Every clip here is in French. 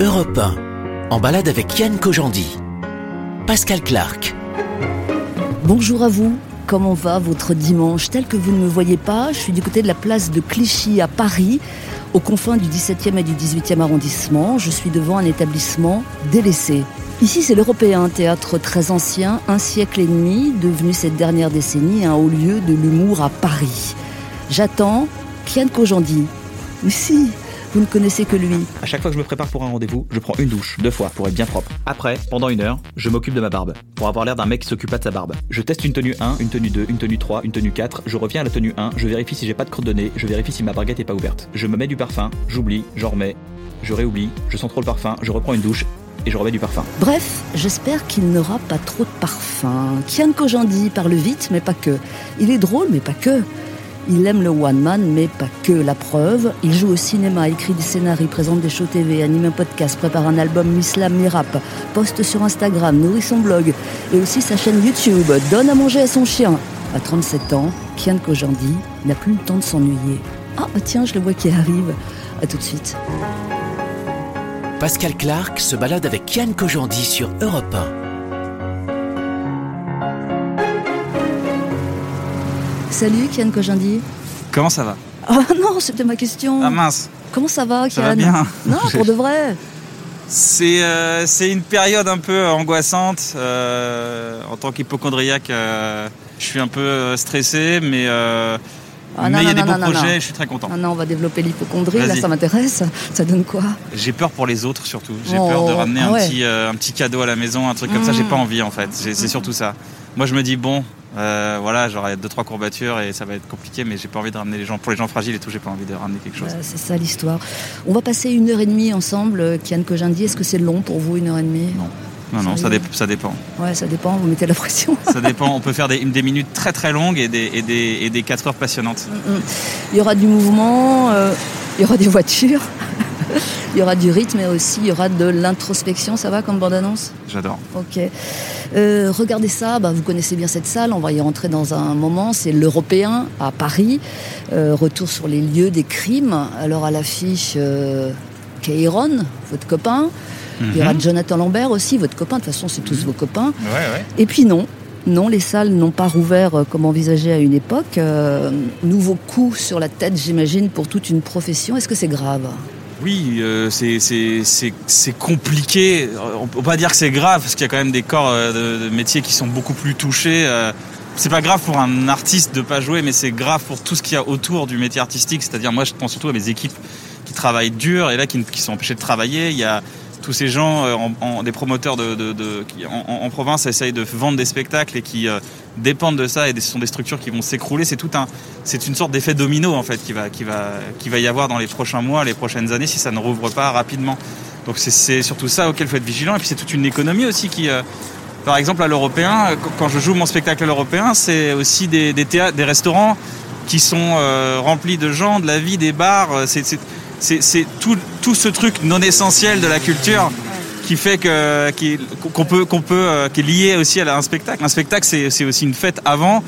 Europe 1, en balade avec Yann Kojandi. Pascal Clark. Bonjour à vous. Comment va votre dimanche Tel que vous ne me voyez pas, je suis du côté de la place de Clichy à Paris, aux confins du 17e et du 18e arrondissement. Je suis devant un établissement délaissé. Ici, c'est l'Européen, théâtre très ancien, un siècle et demi, devenu cette dernière décennie un haut lieu de l'humour à Paris. J'attends Kian Kojandi. Mais si, vous ne connaissez que lui. À chaque fois que je me prépare pour un rendez-vous, je prends une douche, deux fois, pour être bien propre. Après, pendant une heure, je m'occupe de ma barbe, pour avoir l'air d'un mec qui s'occupe pas de sa barbe. Je teste une tenue 1, une tenue 2, une tenue 3, une tenue 4, je reviens à la tenue 1, je vérifie si j'ai pas de crotte de nez, je vérifie si ma baguette est pas ouverte. Je me mets du parfum, j'oublie, j'en remets, je réoublie, je sens trop le parfum, je reprends une douche, et je remets du parfum. Bref, j'espère qu'il n'aura pas trop de parfum. Kian Kojandi parle vite, mais pas que. Il est drôle, mais pas que. Il aime le one man, mais pas que. La preuve, il joue au cinéma, écrit des scénarios, présente des shows TV, anime un podcast, prépare un album Mislam Mirap, poste sur Instagram, nourrit son blog et aussi sa chaîne YouTube, donne à manger à son chien. À 37 ans, Kian Kojandi n'a plus le temps de s'ennuyer. Ah, bah tiens, je le vois qui arrive. À tout de suite. Pascal Clark se balade avec Yann Kojandi sur Europe 1. Salut Kian Kojandi. Comment ça va Oh non, c'était ma question. Ah mince. Comment ça va, Kian Ça va bien. Non, pour de vrai. C'est euh, une période un peu angoissante. Euh, en tant qu'hypochondriaque, euh, je suis un peu stressé, mais euh, Ah, non, mais il y a non, des non, beaux projets je suis très content. Ah non, on va développer l'hypochondrie, là ça m'intéresse. Ça donne quoi J'ai peur pour les autres surtout. J'ai Oh, peur de ramener ah un, ouais. petit, euh, un petit cadeau à la maison, un truc comme ça. J'ai Mm. pas envie en fait. C'est surtout ça. Moi je me dis bon, euh, voilà, j'aurai deux trois courbatures et ça va être compliqué, mais j'ai pas envie de ramener les gens pour les gens fragiles et tout. J'ai pas envie de ramener quelque chose. Euh, C'est ça l'histoire. On va passer une heure et demie ensemble, euh, Kian Kojandi. Est-ce que c'est long pour vous, une heure et demie? Non. Non non, ça, Sérieux? dé- ça dépend. Ouais, ça dépend, vous mettez la pression. Ça dépend. On peut faire des, des minutes très très longues et des, et des, et des 4 heures passionnantes. Il y aura du mouvement, euh, il y aura des voitures, il y aura du rythme et aussi il y aura de l'introspection. Ça va comme bande-annonce? J'adore. Ok. Euh, regardez ça, bah, vous connaissez bien cette salle, on va y rentrer dans un moment. C'est l'Européen à Paris. Euh, retour sur les lieux des crimes. Alors à l'affiche, euh, Kairon, votre copain. Il y aura Mhm. Jonathan Lambert aussi, votre copain. De toute façon, c'est tous vos copains. Ouais ouais. Et puis non. Non, les salles n'ont pas rouvert euh, comme envisagé à une époque. Euh, nouveau coup sur la tête, j'imagine, pour toute une profession. Est-ce que c'est grave? Oui, euh, c'est- compliqué. On peut pas dire que c'est grave, parce qu'il y a quand même des corps euh, de, métiers qui sont beaucoup plus touchés. euh. C'est pas grave pour un artiste de pas jouer, mais c'est grave pour tout ce qu'il y a autour du métier artistique. C'est-à-dire, moi, je pense surtout à mes équipes qui travaillent dur et là qui, qui sont empêchés de travailler. Il y a tous ces gens, euh, des promoteurs en, province essayent de vendre des spectacles et qui euh, dépendent de ça et ce sont des structures qui vont s'écrouler. C'est tout un, c'est une sorte d'effet domino en fait qui va, y avoir dans les prochains mois, les prochaines années si ça ne rouvre pas rapidement. Donc c'est- surtout ça auquel faut être vigilant. Et puis c'est toute une économie aussi qui, euh, par exemple à l'européen, quand- je joue mon spectacle à l'européen, c'est aussi des, restaurants qui sont remplis de gens, de la vie, des bars. C'est, tout, ce truc non essentiel de la culture qui fait que qu'on peut qu'on peut euh, qui est lié aussi à un spectacle. Un spectacle c'est aussi une fête avant,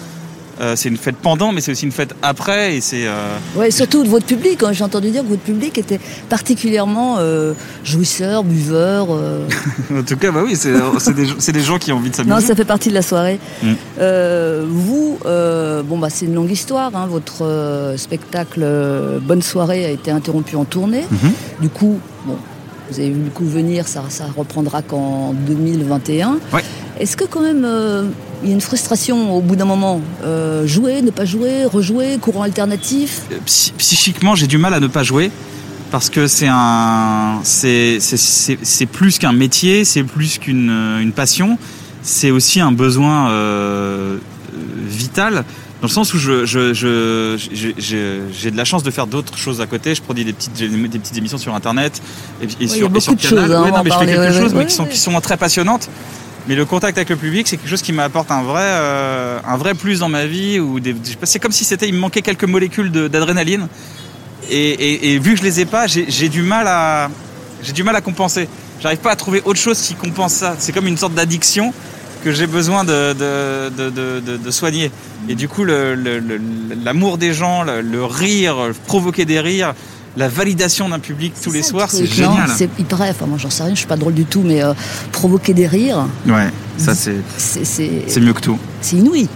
euh, c'est une fête pendant, mais c'est aussi une fête après et c'est euh, Ouais, surtout de votre public. hein. J'ai entendu dire que votre public était particulièrement euh, jouisseur, buveur. euh. en tout cas bah oui c'est, des, gens qui ont envie de s'amuser. Non, ça fait partie de la soirée. Mm. Vous, bon bah c'est une longue histoire. hein. Votre spectacle Bonne soirée a été interrompu en tournée. Mhm. Du coup, bon, vous avez vu le coup venir, ça, ça reprendra qu'en 2021. Ouais. Est-ce que quand même il y a une frustration au bout d'un moment Euh, Jouer, ne pas jouer, rejouer, courant alternatif Psy- psychiquement, j'ai du mal à ne pas jouer parce que c'est un, c'est, plus qu'un métier, c'est plus qu'une euh, une passion, c'est aussi un besoin euh, euh, vital. Dans le sens où je, je, je, je- je- j'ai de la chance de faire d'autres choses à côté. Je produis des petites, j'ai des petites émissions sur Internet et, et sur, et beaucoup sur de Canal. choses, hein, Ouais, non, mais je fais parler, quelque ouais, chose, ouais, mais qui sont, qui sont très passionnantes. Mais le contact avec le public, c'est quelque chose qui m'apporte un vrai, euh, un vrai plus dans ma vie. Ou c'est comme si c'était, il me manquait quelques molécules d'adrénaline. Et, vu que je les ai pas, j'ai du mal à, j'ai du mal à compenser. J'arrive pas à trouver autre chose qui compense ça. C'est comme une sorte d'addiction que j'ai besoin de, de, de, de- soigner. Et du coup, l'amour des gens, le rire, provoquer des rires, la validation d'un public tous les soirs, c'est génial. C'est- paraît, enfin moi j'en sais rien, je suis pas drôle du tout, mais euh, provoquer des rires, Ouais, ça c'est c'est mieux que tout. c'est inouï.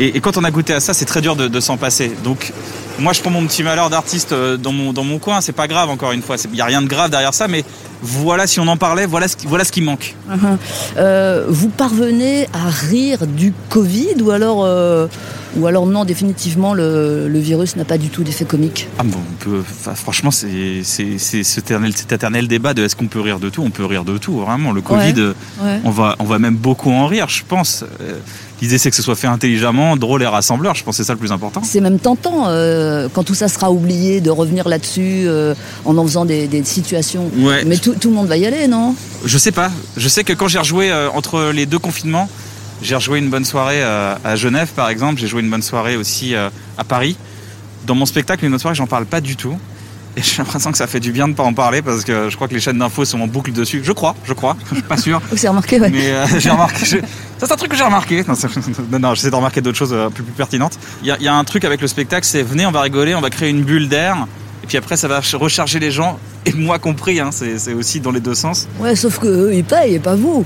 Et, et quand on a goûté à ça, c'est très dur de, de s'en passer. Donc, moi, je prends mon petit malheur d'artiste euh, dans mon, dans mon coin. C'est pas grave, encore une fois. Il n'y a rien de grave derrière ça, mais voilà, si on en parlait, voilà ce qui, voilà ce qui manque. Uh-huh. Euh, vous parvenez à rire du Covid ou alors, euh, ou alors non, définitivement le, le virus n'a pas du tout d'effet comique Ah bon, on peut, enfin, franchement, c'est cet éternel, cet éternel débat de est-ce qu'on peut rire de tout? On peut rire de tout, vraiment. Le Covid, Ouais. euh, Ouais. on, va, on va même beaucoup en rire, je pense. Euh, L'idée, c'est que ce soit fait intelligemment, drôle et rassembleur. Je pense que c'est ça le plus important. C'est même tentant, euh, quand tout ça sera oublié, de revenir là-dessus euh, en en faisant des, des situations. Ouais. Mais tout, tout le monde va y aller, non? Je sais pas. Je sais que quand j'ai rejoué euh, entre les deux confinements, j'ai rejoué une bonne soirée euh, à Genève par exemple. J'ai joué une bonne soirée aussi euh, à Paris. Dans mon spectacle, une bonne soirée, j'en parle pas du tout. Et j'ai l'impression que ça fait du bien de pas en parler parce que je crois que les chaînes d'infos sont en boucle dessus. Je crois, je crois. Je suis pas sûr. Vous avez remarqué, ouais. Mais euh, j'ai remarqué. je- Ça, c'est un truc que j'ai remarqué. Non, non, non, j'essaie de remarquer d'autres choses plus, plus pertinentes. Il y, a- il y a un truc avec le spectacle, c'est venez, on va rigoler, on va créer une bulle d'air. Et puis après, ça va ch- recharger les gens, et moi compris. Hein, c'est c'est aussi dans les deux sens. Ouais, sauf qu'eux, ils payent et pas vous.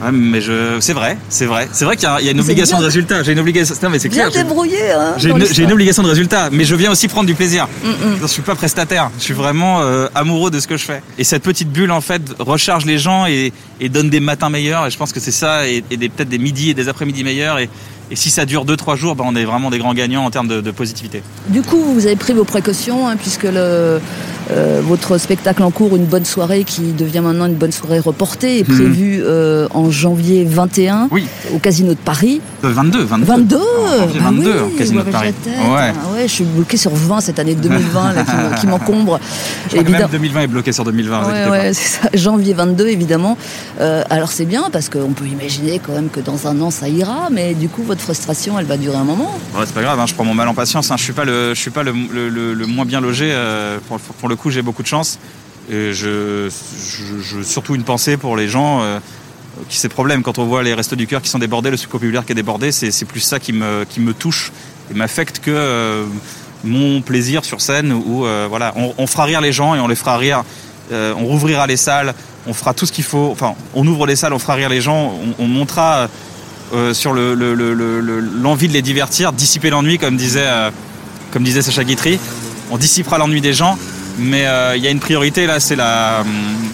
Ouais, mais je, c'est vrai, c'est vrai, c'est vrai qu'il y y a une obligation bien. de résultat. J'ai une obligation. Non, mais c'est clair. débrouillé, hein J'ai une, obligation de résultat, mais je viens aussi prendre du plaisir. Mm, mm. Je suis pas prestataire, je suis vraiment euh, amoureux de ce que je fais. Et cette petite bulle, en fait, recharge les gens et, et donne des matins meilleurs. Et je pense que c'est ça, et, peut-être des midis et des après-midi meilleurs. Et, et si ça dure 2-3 jours, ben, on est vraiment des grands gagnants en termes de, de positivité. Du coup, vous avez pris vos précautions, hein, puisque le, euh, votre spectacle en cours, une bonne soirée, qui devient maintenant une bonne soirée reportée, est Mhm. prévu euh, en janvier 21 Oui, au Casino de Paris. euh, 22, 22. 22 En janvier Ah 22, oui, au Casino de Paris. tête. Ouais. Ah ouais, je suis bloqué sur 20 cette année 2020 là, qui me- qui m'encombre. Évidemment- même 2020 est bloqué sur 2020. vous Ouais, ouais, c'est ça. Janvier 22, évidemment. Euh, alors c'est bien parce qu'on peut imaginer quand même que dans un an ça ira, mais du coup votre frustration elle va durer un moment. C'est pas grave, hein, je prends mon mal en patience. hein. Je suis pas le, je suis pas le, moins bien logé. euh, pour, le coup, j'ai beaucoup de chance. Et je, je, surtout une pensée pour les gens euh, qui ces problèmes. Quand on voit les restos du cœur qui sont débordés, le secours populaire qui est débordé, c'est plus ça qui me, qui me touche et m'affecte que euh, mon plaisir sur scène. Où euh, voilà, on, fera rire les gens et on les fera rire. On rouvrira les salles, on fera tout ce qu'il faut. Enfin, on ouvre les salles, on fera rire les gens, on, on montera euh, sur le- le- le- le- le- l'envie de les divertir, dissiper l'ennui, comme disait, euh, comme disait Sacha Guitry. On dissipera l'ennui des gens, mais euh, il y a une priorité là, c'est la,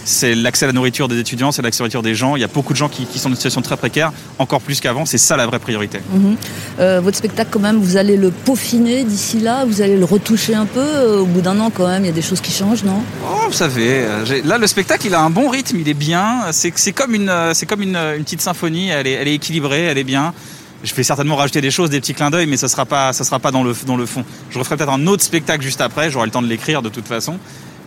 c'est l'accès à la nourriture des étudiants, c'est l'accès à la nourriture des gens. Il y a beaucoup de gens qui, qui sont dans une situation très précaire, encore plus qu'avant. C'est ça la vraie priorité. Mhm. Euh, votre spectacle quand même, vous allez le peaufiner d'ici là, vous allez le retoucher un peu? Euh, Au bout d'un an quand même, il y a des choses qui changent, non? Oh, vous savez, là le spectacle il a un bon rythme, il est bien. C'est c'est comme une, c'est comme une, une petite symphonie. Elle est, elle est équilibrée, elle est bien. Je vais certainement rajouter des choses, des petits clins d'œil, mais ça sera pas, ça sera pas dans le, fond. Je referai peut-être un autre spectacle juste après. J'aurai le temps de l'écrire de toute façon.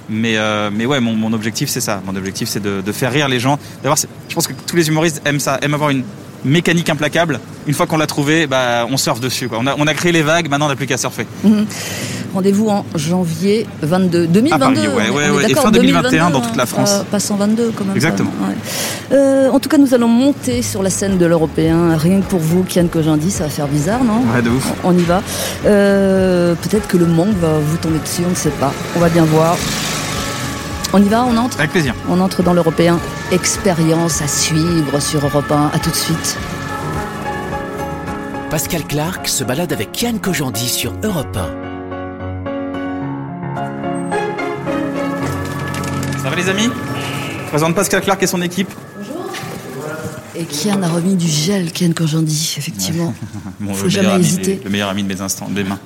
Mais, euh, mais ouais, mon, objectif c'est ça. Mon objectif c'est de, de faire rire les gens. Je pense que tous les humoristes aiment ça, aiment avoir une mécanique implacable. Une fois qu'on l'a trouvé, bah, on surfe dessus. Quoi. On, a, on a créé les vagues, maintenant on n'a plus qu'à surfer. Rendez-vous en janvier 22. 2022 À Paris, ouais, ouais, ouais. Et fin 2021 2022, dans toute la France. euh, pas 122 quand même. Exactement. Euh, en tout cas, nous allons monter sur la scène de l'Européen. Rien que pour vous, Kian Kojandi, ça va faire bizarre, non Ouais, de ouf. On y va. Euh, Peut-être que le monde va vous tomber dessus, on ne sait pas. On va bien voir. On y va, on entre Avec plaisir. On entre dans l'Européen. Expérience à suivre sur Europe 1. À tout de suite. Pascal Clark se balade avec Yann Kojandi sur Europe 1. Ça va les amis? Je présente Pascal Clark et son équipe. Et Kian a remis du gel, Kian Kojandi, effectivement. Mon- Faut le, jamais meilleur ami hésiter. des- le meilleur ami de mes instants, des mains.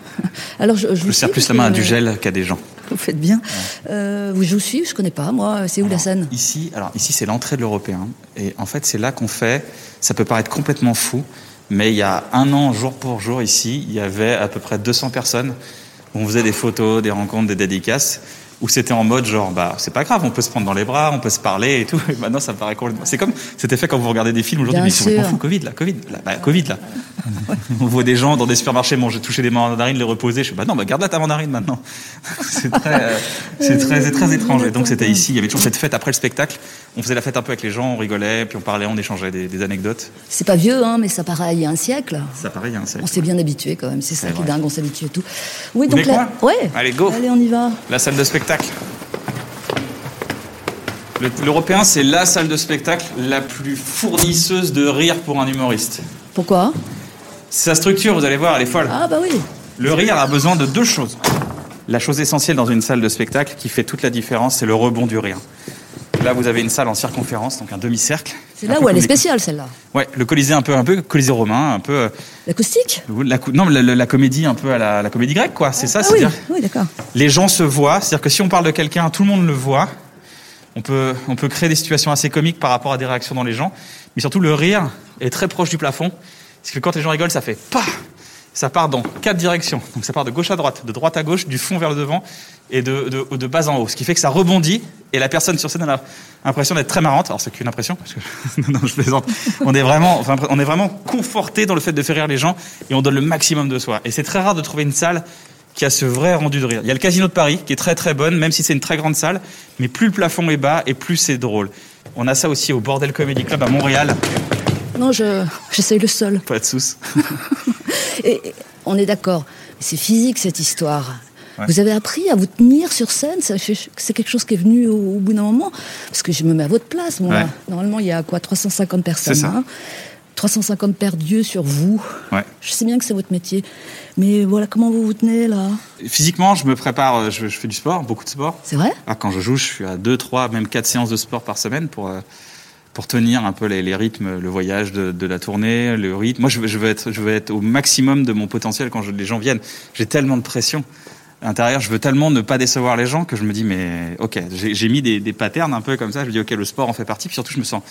Alors, je, je Je sers plus la main à du gel qu'à des gens. Vous faites bien. Euh, vous, je vous suis, je connais pas, moi. C'est où la scène Ici, alors ici c'est l'entrée de l'européen. Et en fait, c'est là qu'on fait. Ça peut paraître complètement fou, mais il y a un an, jour pour jour, ici, il y avait à peu près 200 personnes. On faisait des photos, des rencontres, des dédicaces. Où c'était en mode genre, bah, c'est pas grave, on peut se prendre dans les bras, on peut se parler et tout. Et maintenant, ça paraît complètement. C'est comme, c'était fait quand vous regardez des films aujourd'hui, mais c'est complètement fou, Covid, là, Covid, là, bah, Covid, là. On voit des gens dans des supermarchés manger, toucher des mandarines, les reposer. Je suis bah non, bah garde là ta mandarine maintenant. c'est très, euh, c'est très, c'est très étrange. Et donc c'était ici. Il y avait toujours cette fête après le spectacle. On faisait la fête un peu avec les gens, on rigolait, puis on parlait, on échangeait des, des anecdotes. C'est pas vieux, hein, mais ça paraît il y a un siècle. Ça pareil, hein, c'est. On s'est bien habitué quand même. C'est ça qui est dingue, on s'habitue à tout. Oui, donc là, ouais. Allez, go. Allez, on y va. La salle de spectacle. Spectacle. L'Européen, c'est la salle de spectacle la plus fournisseuse de rire pour un humoriste. Pourquoi? Sa structure, vous allez voir, elle est folle. Ah bah oui. Le rire a besoin de deux choses. La chose essentielle dans une salle de spectacle qui fait toute la différence, c'est le rebond du rire. Là, vous avez une salle en circonférence, donc un demi-cercle. C'est là où elle est spéciale celle-là. Ouais, le Colisée un peu, un peu Colisée romain, un peu euh, L'acoustique la, non, la, la- la comédie un peu à la, comédie grecque, quoi. C'est ça, Ah oui, c'est-à-dire oui d'accord. les gens se voient, c'est-à-dire que si on parle de quelqu'un, tout le monde le voit. On peut, on peut créer des situations assez comiques par rapport à des réactions dans les gens, mais surtout le rire est très proche du plafond. Parce que quand les gens rigolent, ça fait pas. Ça part dans quatre directions. Donc ça part de gauche à droite, de droite à gauche, du fond vers le devant et de, de, de bas en haut. Ce qui fait que ça rebondit et la personne sur scène a l'impression d'être très marrante. Alors c'est qu'une impression, parce que non, non, je plaisante. On est vraiment, enfin, on est vraiment conforté dans le fait de faire rire les gens et on donne le maximum de soi. Et c'est très rare de trouver une salle qui a ce vrai rendu de rire. Il y a le Casino de Paris qui est très très bonne, même si c'est une très grande salle, mais plus le plafond est bas et plus c'est drôle. On a ça aussi au Bordel Comedy Club à Montréal. Non, je j'essaye le sol. Pas de sous. Et, on est d'accord. C'est physique cette histoire. Ouais. Vous avez appris à vous tenir sur scène, c'est quelque chose qui est venu au, au bout d'un moment. Parce que je me mets à votre place, moi. Ouais. Normalement, il y a quoi 350 personnes. Ça. hein 350 paires d'yeux sur vous. Ouais. Je sais bien que c'est votre métier. Mais voilà, comment vous vous tenez là Physiquement, je me prépare, euh, je, je fais du sport, beaucoup de sport. C'est vrai? Ah, quand je joue, je suis à 2, 3, même 4 séances de sport par semaine pour, euh, pour tenir un peu les, rythmes, le voyage de, la tournée, le rythme. Moi, je veux, être, je veux être au maximum de mon potentiel quand les gens viennent. J'ai tellement de pression à l'intérieur, je veux tellement ne pas décevoir les gens que je me dis, mais ok, j'ai mis des, des patterns un peu comme ça. Je me dis, ok, le sport en fait partie. Puis surtout, je me sens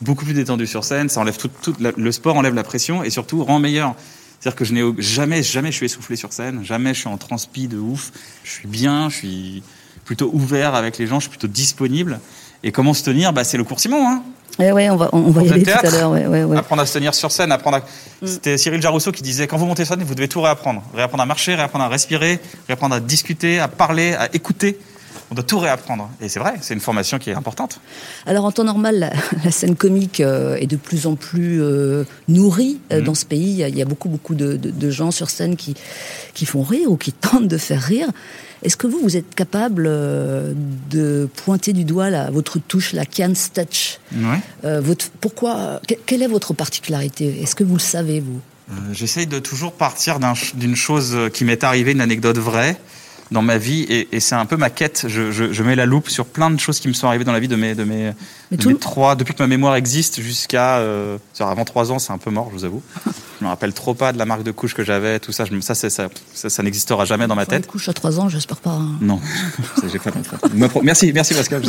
beaucoup plus détendu sur scène. Ça enlève tout, tout la- le sport enlève la pression et surtout rend meilleur. C'est-à-dire que je n'ai jamais, jamais je suis essoufflé sur scène, jamais je suis en transpi de ouf. Je suis bien, je suis plutôt ouvert avec les gens, je suis plutôt disponible. Et comment se tenir? Bah, C'est le cours Simon. Hein Eh ouais, on va, on va y aller tout à l'heure. Ouais, ouais, ouais. Apprendre à se tenir sur scène, apprendre à... C'était Cyril Jarousseau qui disait, quand vous montez sur scène, vous devez tout réapprendre. Réapprendre à marcher, réapprendre à respirer, réapprendre à discuter, à parler, à écouter. On doit tout réapprendre. Et c'est vrai, c'est une formation qui est importante. Alors en temps normal, la, la scène comique euh, est de plus en plus euh, nourrie euh, Mhm. dans ce pays. Il y a, il y a beaucoup beaucoup de, de- de gens sur scène qui qui font rire ou qui tentent de faire rire. Est-ce que vous vous êtes capable euh, de pointer du doigt votre touche, la Cannes Touch Ouais. Euh, votre, Pourquoi que- Quelle est votre particularité? Est-ce que vous le savez vous? Euh, J'essaye de toujours partir d'une chose qui m'est arrivée, une anecdote vraie dans ma vie, et, et c'est un peu ma quête. Je, je- je mets la loupe sur plein de choses qui me sont arrivées dans la vie de mes, de mes, de trois, depuis que ma mémoire existe jusqu'à, euh, avant trois ans, c'est un peu mort, je vous avoue. Je me rappelle trop pas de la marque de couche que j'avais, tout ça. Je, ça, ça, ça, ça n'existera jamais dans ma Enfin, une tête. couche à 3 ans, j'espère pas. hein. Non, j'ai pas Merci, merci Pascal.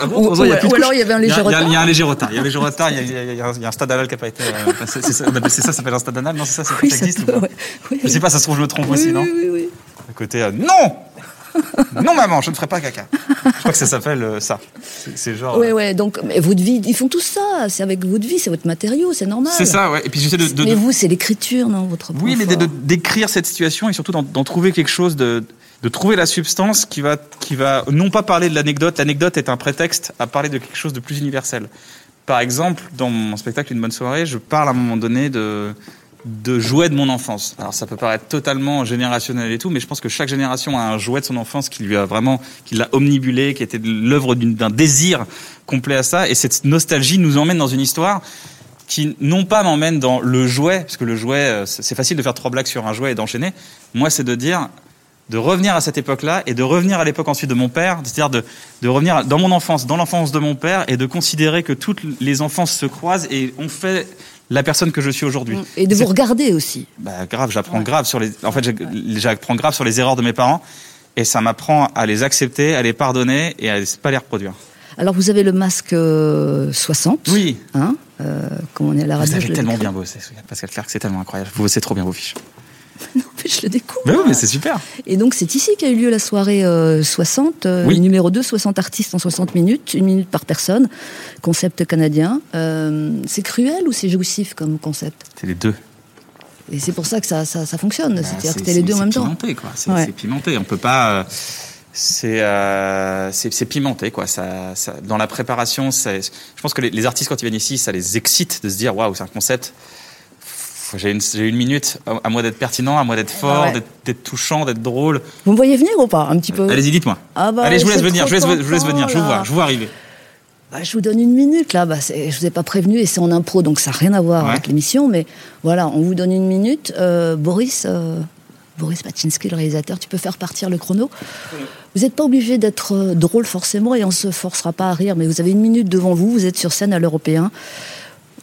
Ah bon, Ou- a ou- ou alors il y avait un léger retard. Il y a un léger retard. Il y a un léger retard. Il y a, un- stade anal qui n'a pas été. euh, c'est ça, ça, s'appelle un stade anal Non, c'est ça, c'est Oui, ça existe ou peut, pas ouais. Oui, Je sais pas, ça se trouve, je me trompe oui, aussi, oui, non oui, oui, oui. À côté, euh, non Non, maman, je ne ferai pas caca. Je crois que ça s'appelle euh, ça. C'est genre. Ouais, ouais, donc mais votre vie, ils font tout ça, c'est avec votre vie, c'est votre matériau, c'est normal. C'est ça, ouais. Et puis j'essaie de. de- mais vous, c'est l'écriture, non, votre Oui, mais d'écrire cette situation et surtout d'en trouver quelque chose de de trouver la substance qui va qui va non pas parler de l'anecdote. L'anecdote est un prétexte à parler de quelque chose de plus universel. Par exemple, dans mon spectacle Une bonne soirée, je parle à un moment donné de de jouets de mon enfance. Alors ça peut paraître totalement générationnel et tout, mais je pense que chaque génération a un jouet de son enfance qui lui a vraiment, qui l'a omnibulé, qui était l'œuvre d'un désir complet à ça. Et cette nostalgie nous emmène dans une histoire qui non pas m'emmène dans le jouet, parce que le jouet, euh, c'est facile de faire trois blagues sur un jouet et d'enchaîner. Moi, c'est de dire, de revenir à cette époque-là et de revenir à l'époque ensuite de mon père, c'est-à-dire de, de revenir dans mon enfance, dans l'enfance de mon père et de considérer que toutes les enfances se croisent et on fait la personne que je suis aujourd'hui. Et de vous regarder aussi. bah, grave, j'apprends Ouais. grave sur les. En fait, j'apprends grave sur les erreurs de mes parents et ça m'apprend à les accepter, à les pardonner et à pas les reproduire. Alors vous avez le masque euh, 60, Oui. hein, euh, comme on est à la Vous radio. je avez le tellement bien bossé, Pascal Clark, c'est tellement incroyable. Vous bossez trop bien vos fiches. Non, je le découvre. Mais oui, mais c'est super. Et donc c'est ici qu'a eu lieu la soirée euh, 60, euh, Oui. numéro 2, 60 artistes en 60 minutes, une minute par personne, concept canadien. Euh, c'est cruel ou c'est jouissif comme concept? C'est les deux. Et c'est pour ça que ça, ça, ça fonctionne, Bah, c'est-à-dire c'est- que t'es les c'est- deux en c'est même temps. pimenté, quoi. C'est Ouais. c'est pimenté. On peut pas. euh, C'est euh, c'est c'est pimenté, quoi. Ça, ça- dans la préparation, c'est- je pense que les, les artistes quand ils viennent ici, ça les excite de se dire waouh, c'est un concept. J'ai une, minute. À moi d'être pertinent, à moi d'être fort, ouais. d'être, d'être touchant, d'être drôle. Vous me voyez venir ou pas Un petit peu? Allez-y, dites-moi. Ah bah, Allez, je vous laisse venir. Je vous laisse, je vous laisse venir. Je vous vois. là. Je vous vois arriver. Bah, je vous donne une minute là. Bah, je vous ai pas prévenu et c'est en impro, donc ça n'a rien à voir Ouais. avec l'émission. Mais voilà, on vous donne une minute. Euh, Boris, euh, Boris Pachinski, le réalisateur, tu peux faire partir le chrono. Vous n'êtes pas obligé d'être euh, drôle forcément et on se forcera pas à rire. Mais vous avez une minute devant vous. Vous êtes sur scène à l'Européen.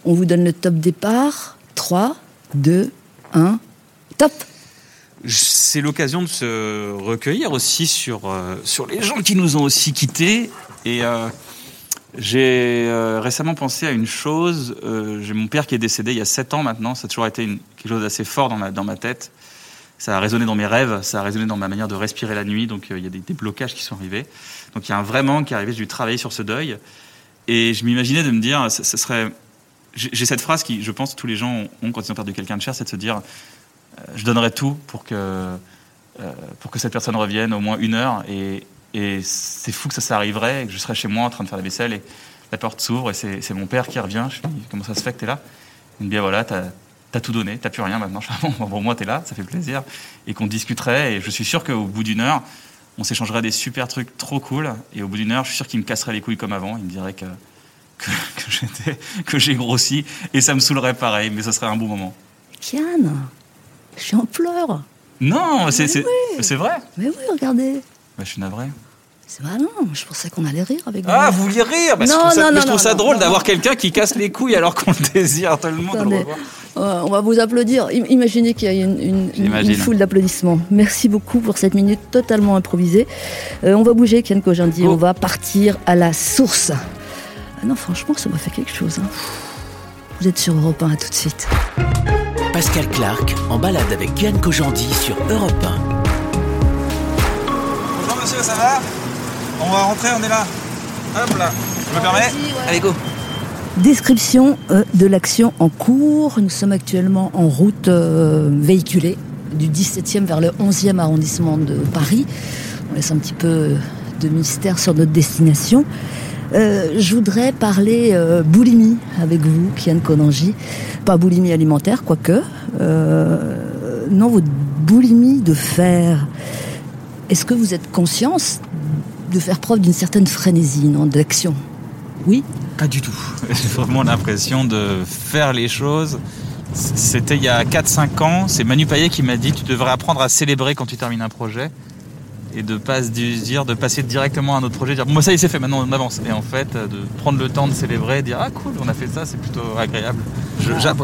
On vous donne le top départ. 3, 2, 1, top. C'est l'occasion de se recueillir aussi sur, euh, sur les gens qui nous ont aussi quittés. Et euh, j'ai euh, récemment pensé à une chose. J'ai mon père qui est décédé il y a 7 ans maintenant. Ça a toujours été une- quelque chose d'assez fort dans ma, dans ma tête. Ça a résonné dans mes rêves, ça a résonné dans ma manière de respirer la nuit. Donc il y a des, blocages qui sont arrivés. Donc il y a un vrai manque qui est arrivé. J'ai dû travailler sur ce deuil. Et je m'imaginais de me dire, ce serait. J'ai cette phrase qui, je pense, tous les gens ont quand ils ont perdu quelqu'un de cher, c'est de se dire euh, je donnerais tout pour que, euh, pour que cette personne revienne au moins une heure. Et, c'est fou que ça, ça arriverait, et que je serais chez moi en train de faire la vaisselle et la porte s'ouvre et c'est mon père qui revient. Je lui dis comment ça se fait que tu es là? Il me dit Ah, voilà, t'as as tout donné, t'as plus rien maintenant. Je fais, Ah bon, bon, moi t'es là, ça fait plaisir. Et qu'on discuterait. Et je suis sûr qu'au bout d'une heure, on s'échangerait des super trucs trop cool. Et au bout d'une heure, je suis sûr qu'il me casserait les couilles comme avant. Il me dirait que, que, j'étais- que j'ai grossi. Et ça me saoulerait pareil, mais ce serait un bon moment. Kian, je suis en pleurs. Non, c'est c'est- c'est vrai. Mais oui, regardez. Bah, je suis navré. C'est vrai, non, je pensais qu'on allait rire avec Ah, vous. vous vouliez rire? Bah, Je Non, trouve ça, non, je trouve ça drôle d'avoir quelqu'un qui casse les couilles alors qu'on le désire tellement de le Attendez. revoir. Euh, on va vous applaudir. Im- Imaginez qu'il y a une foule d'applaudissements. Merci beaucoup pour cette minute totalement improvisée. Euh, on va bouger, Ken Kojandi. Oh. On va partir à la source. Ah non, franchement, ça m'a fait quelque chose. hein. Vous êtes sur Europe 1, à tout de suite. Pascal Clark en balade avec Yann Kojandi sur Europe Bonjour monsieur, ça va? On va rentrer, on est là. Hop là. Je me permets? Allez, go. Description euh, de l'action en cours. Nous sommes actuellement en route euh, véhiculée du 17e vers le 11e arrondissement de Paris. On laisse un petit peu de mystère sur notre destination. Euh, je voudrais parler euh, boulimie avec vous, Kian Konanji. Pas boulimie alimentaire, quoique. Euh, non, votre boulimie de fer. Est-ce que vous êtes conscience de faire preuve d'une certaine frénésie, non, d'action? Oui Pas du tout. J'ai vraiment l'impression de faire les choses. C'était il y a 4-5 ans. C'est Manu Payet qui m'a dit tu devrais apprendre à célébrer quand tu termines un projet. Et de pas se dire, de passer directement à un autre projet, dire bon, bah, ça y est, c'est fait, maintenant on avance. Et en fait, euh, de prendre le temps de célébrer, dire ah cool, on a fait ça, c'est plutôt agréable.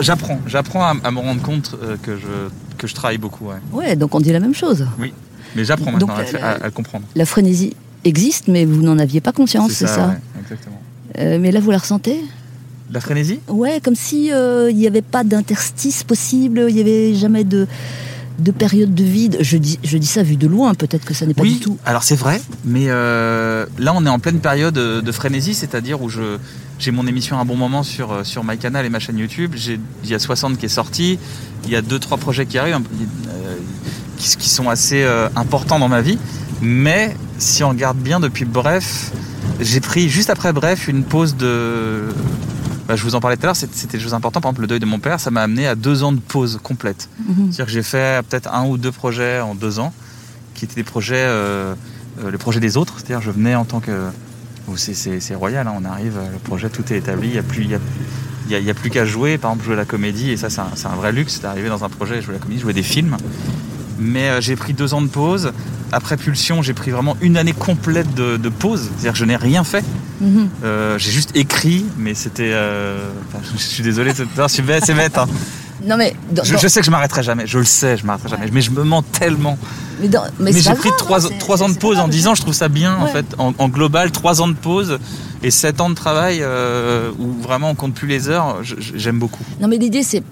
J'apprends, j'apprends à, à me rendre compte euh, que je, que je travaille beaucoup. ouais. Ouais, donc on dit la même chose. Mais j'apprends Donc, maintenant à, la- à- à comprendre. La frénésie existe, mais vous n'en aviez pas conscience, c'est ça, ouais, exactement. Euh, Mais là, vous la ressentez? La frénésie? Ouais, comme si euh, il n'y avait pas d'interstice possible, il n'y avait jamais de, de période de vide. Je dis, je dis ça vu de loin, peut-être que ça n'est pas oui, du tout. alors c'est vrai, mais euh, là on est en pleine période de frénésie, c'est-à-dire où je j'ai mon émission à un bon moment sur, euh, sur MyCanal et ma chaîne YouTube. J'ai- Il y a 60 qui est sorti, il y a deux trois projets qui arrivent, euh, qui, qui sont assez euh, importants dans ma vie. Mais si on regarde bien depuis Bref, j'ai pris juste après Bref une pause de. Bah, je vous en parlais tout à l'heure, c'était des choses importantes. Par exemple, le deuil de mon père, ça m'a amené à deux ans de pause complète. Mhm. C'est-à-dire que j'ai fait peut-être un ou deux projets en deux ans, qui étaient des projets, euh, euh, le projet des autres. C'est-à-dire je venais en tant que... c'est- royal, hein, on arrive, le projet, tout est établi, il n'y a plus, il y a, il y a- il y a plus qu'à jouer. Par exemple, jouer la comédie, et ça c'est un, c'est un vrai luxe d'arriver dans un projet, jouer la comédie, jouer des films. Mais euh, j'ai pris deux ans de pause. Après Pulsion, j'ai pris vraiment une année complète de, de pause. C'est-à-dire que je n'ai rien fait. Mhm. Euh, j'ai juste écrit, mais c'était... euh, enfin, je suis désolé, c'est bête, c'est bête. hein. Non, mais, dans- Je, dans- je sais que je m'arrêterai jamais, je le sais, je m'arrêterai jamais, mais je me mens tellement. mais j'ai pris trois, hein, trois ans de pause en. 10 ans, je trouve ça bien en fait. En, en global, trois ans de pause et sept ans de travail euh, où vraiment on compte plus les heures, j'aime beaucoup. Non, mais l'idée, c'est.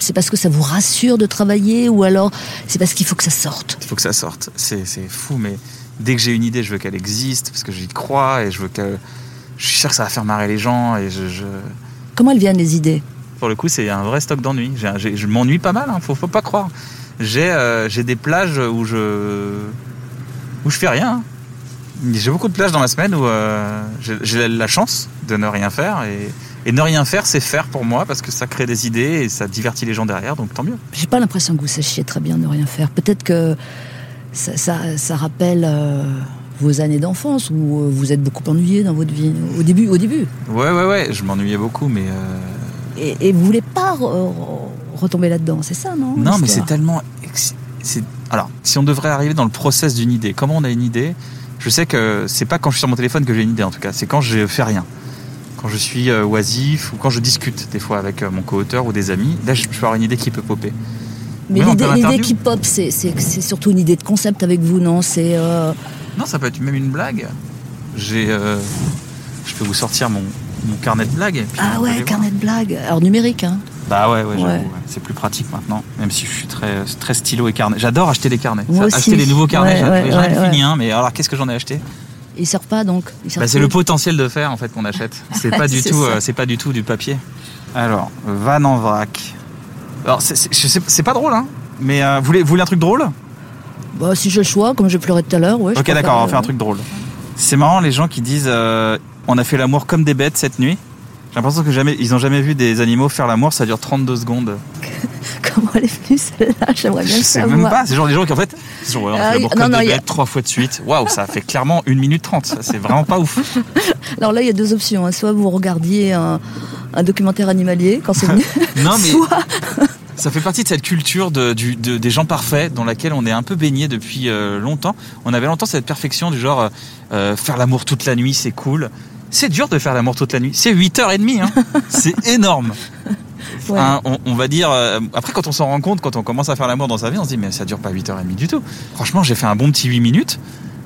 C'est parce que ça vous rassure de travailler ou alors c'est parce qu'il faut que ça sorte? Il faut que ça sorte, c'est fou, mais dès que j'ai une idée, je veux qu'elle existe parce que j'y crois et je veux que. Je suis sûr que ça va faire marrer les gens et je. je- Comment elles viennent les idées? Pour le coup, c'est un vrai stock d'ennui. Je m'ennuie pas mal, hein, faut, faut pas croire. J'ai euh, j'ai des plages où je où je fais rien. J'ai beaucoup de plages dans la semaine où euh, j'ai- j'ai la chance de ne rien faire et, Et ne rien faire, c'est faire pour moi parce que ça crée des idées et ça divertit les gens derrière, donc tant mieux. J'ai pas l'impression que vous sachiez très bien ne rien faire. Peut-être que ça, ça- ça rappelle euh, vos années d'enfance où euh, vous êtes beaucoup ennuyé dans votre vie. Au début, au début. Ouais, ouais, ouais, je m'ennuyais beaucoup, mais. euh, Et, et vous voulez pas re- re- retomber là-dedans, c'est ça, non Non, mais c'est tellement. Alors, si on devrait arriver dans le process d'une idée, comment on a une idée? Je sais que c'est pas quand je suis sur mon téléphone que j'ai une idée, en tout cas. C'est quand je fais rien. Quand je suis euh, oisif ou quand je discute des fois avec euh, mon co-auteur ou des amis, là je peux avoir une idée qui peut popper. Mais l'idée qui pop, c'est surtout une idée de concept avec vous, non? C'est euh, Non, ça peut être même une blague. J'ai, euh, je peux vous sortir mon, mon carnet de blagues. et puis ah ouais, carnet de blagues. Alors numérique, hein. Bah ouais, ouais, j'avoue, Ouais. ouais. c'est plus pratique maintenant. Même si je suis très, très stylo et carnet. J'adore acheter des carnets. Moi aussi. Acheter des nouveaux carnets. J'en ai fini un, mais alors qu'est-ce que j'en ai acheté? Ils servent pas donc. Bah, C'est le potentiel de faire en fait qu'on achète. C'est pas du tout, euh, c'est pas du tout du papier. Alors, van en vrac. Alors c'est, pas drôle, hein. Mais euh, vous voulez, vous voulez un truc drôle? Bah, si j'ai le choix, comme j'ai pleuré tout à l'heure, ouais. Ok, d'accord, on va euh, faire un truc drôle. C'est marrant les gens qui disent euh, on a fait l'amour comme des bêtes cette nuit. J'ai l'impression que jamais, ils ont jamais vu des animaux faire l'amour, ça dure 32 secondes. Comment elle est venue celle-là J'aimerais bien Je le sais savoir. même pas, c'est genre des gens qui en fait, c'est genre, ouais, on a Ah fait oui, l'amour non, comme non, des il y a- bêtes trois fois de suite. Waouh, ça fait clairement 1 minute 30. Ça, C'est vraiment pas ouf. Alors là, il y a deux options. hein. Soit vous regardiez un, un documentaire animalier quand c'est venu. Non mais Soit ça fait partie de cette culture de, du- de- des gens parfaits dans laquelle on est un peu baigné depuis euh, longtemps. On avait longtemps cette perfection du genre euh, euh, faire l'amour toute la nuit, c'est cool. C'est dur de faire l'amour toute la nuit. C'est 8h30, hein. c'est énorme. Ouais. Hein, on, on va dire. euh, après, quand on s'en rend compte, quand on commence à faire l'amour dans sa vie, on se dit, mais ça dure pas 8h30 du tout. Franchement, j'ai fait un bon petit 8 minutes.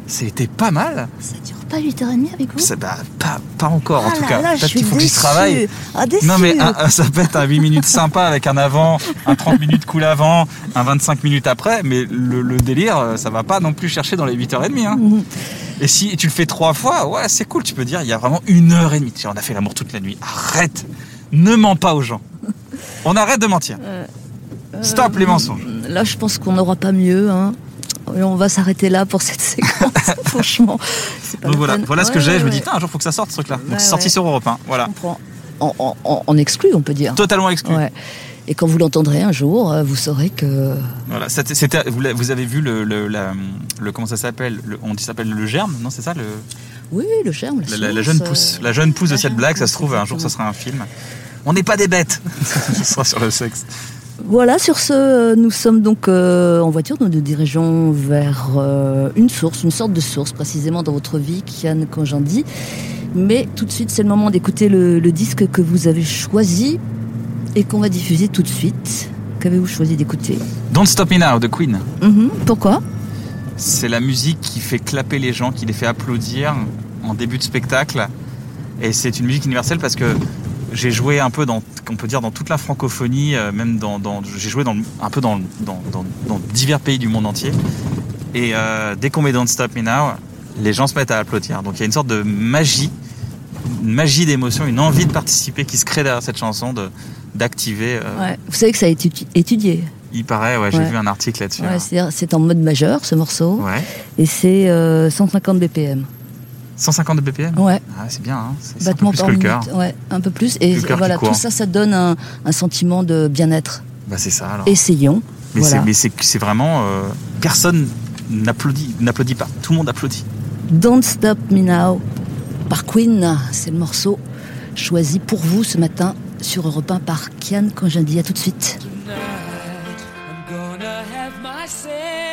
C'était pas mal. ça dure pas 8h30 avec vous? Ça, bah, pas, pas encore, en Ah tout là cas. là, Peut-être qu'il faut déçue. travaille. Ah. Non, mais un- ça peut être un 8 minutes sympa avec un avant, un 30 minutes cool avant, un 25 minutes après, mais le, le délire, euh, ça va pas non plus chercher dans les 8h30. Hein. Mhm. Et si tu le fais trois fois, ouais, c'est cool. Tu peux dire, il y a vraiment une heure et demie. On a fait l'amour toute la nuit. Arrête. Ne mens pas aux gens. On arrête de mentir. Stop les mensonges. Là, je pense qu'on n'aura pas mieux. Hein. Et on va s'arrêter là pour cette séquence. Franchement, pas Donc voilà, peine. voilà ce que Ouais, j'ai. Je me dis, un jour, faut que ça sorte ce truc-là. Donc c'est sorti sur Europe 1. Voilà. Je comprends. En, en- en- en exclu, on peut dire. Totalement exclu. Et quand vous l'entendrez un jour, euh, vous saurez que. Voilà, vous, avez vu le, le, la- le- comment ça s'appelle? Le- On dit s'appelle le germe, non C'est ça le, Oui, le germe, la, jeune euh, pousse, la jeune pousse de cette blague. Ça se trouve un jour, ça sera un film. On n'est pas des bêtes. Ce sera sur le sexe. Voilà, sur ce, euh, nous sommes donc euh, en voiture, nous nous dirigeons vers euh, une source, une sorte de source précisément dans votre vie, Kian Kanjandi. Mais tout de suite, c'est le moment d'écouter le, le disque que vous avez choisi et qu'on va diffuser tout de suite. Qu'avez-vous choisi d'écouter? Don't Stop Me Now de Queen. Mhm, Pourquoi? C'est la musique qui fait clapper les gens, qui les fait applaudir en début de spectacle. Et c'est une musique universelle parce que j'ai joué un peu dans, on peut dire, dans toute la francophonie, euh, même dans, dans- j'ai joué dans, un peu dans, dans, dans- dans divers pays du monde entier. Et euh, dès qu'on met Don't Stop Me Now, les gens se mettent à applaudir. Donc il y a une sorte de magie, une magie d'émotion, une envie de participer qui se crée derrière cette chanson, de d'activer. euh, Ouais, Vous savez que ça a été étu- étudié. Il paraît, ouais, j'ai Ouais. vu un article là-dessus. C'est en mode majeur ce morceau et c'est euh, 150 BPM. 150 BPM. Ouais. Ah, c'est bien, hein. c'est c'est un peu plus par que le cœur. Ouais, un peu plus. Et voilà, tout ça, ça donne un, un sentiment de bien-être. Bah c'est ça alors. Essayons. mais voilà. c'est vraiment euh, personne n'applaudit n'applaudit pas. Tout le monde applaudit. Don't Stop Me Now par Queen. C'est le morceau choisi pour vous ce matin sur Europe 1 par Kian Kanjandi. À tout de suite. Tonight, I'm gonna have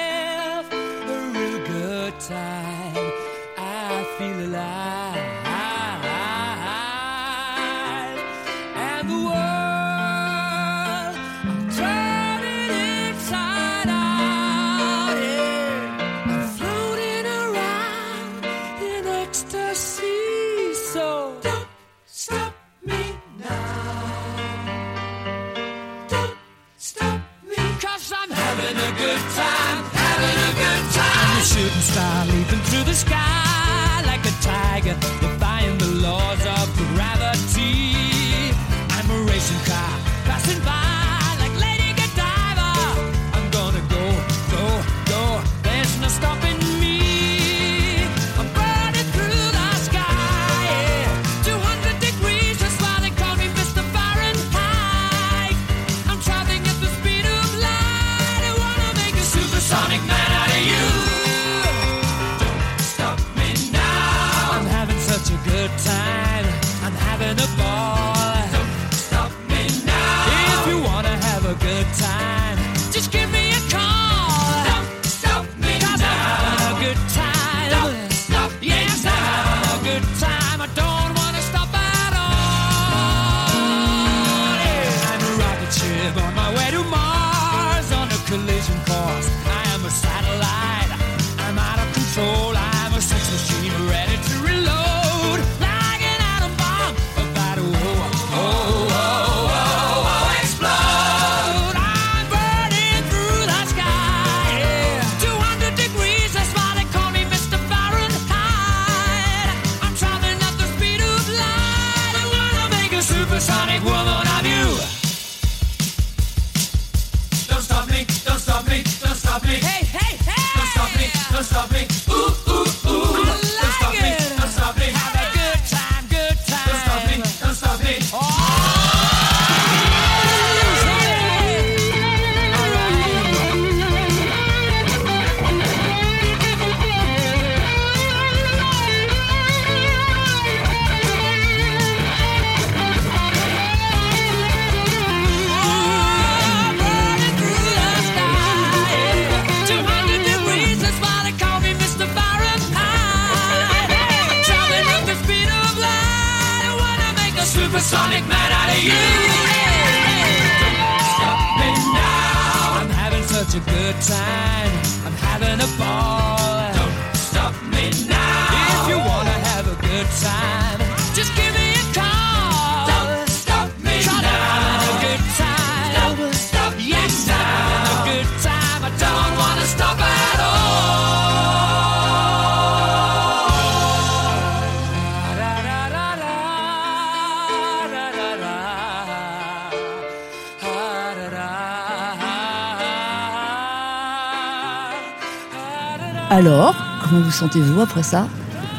sentez-vous après ça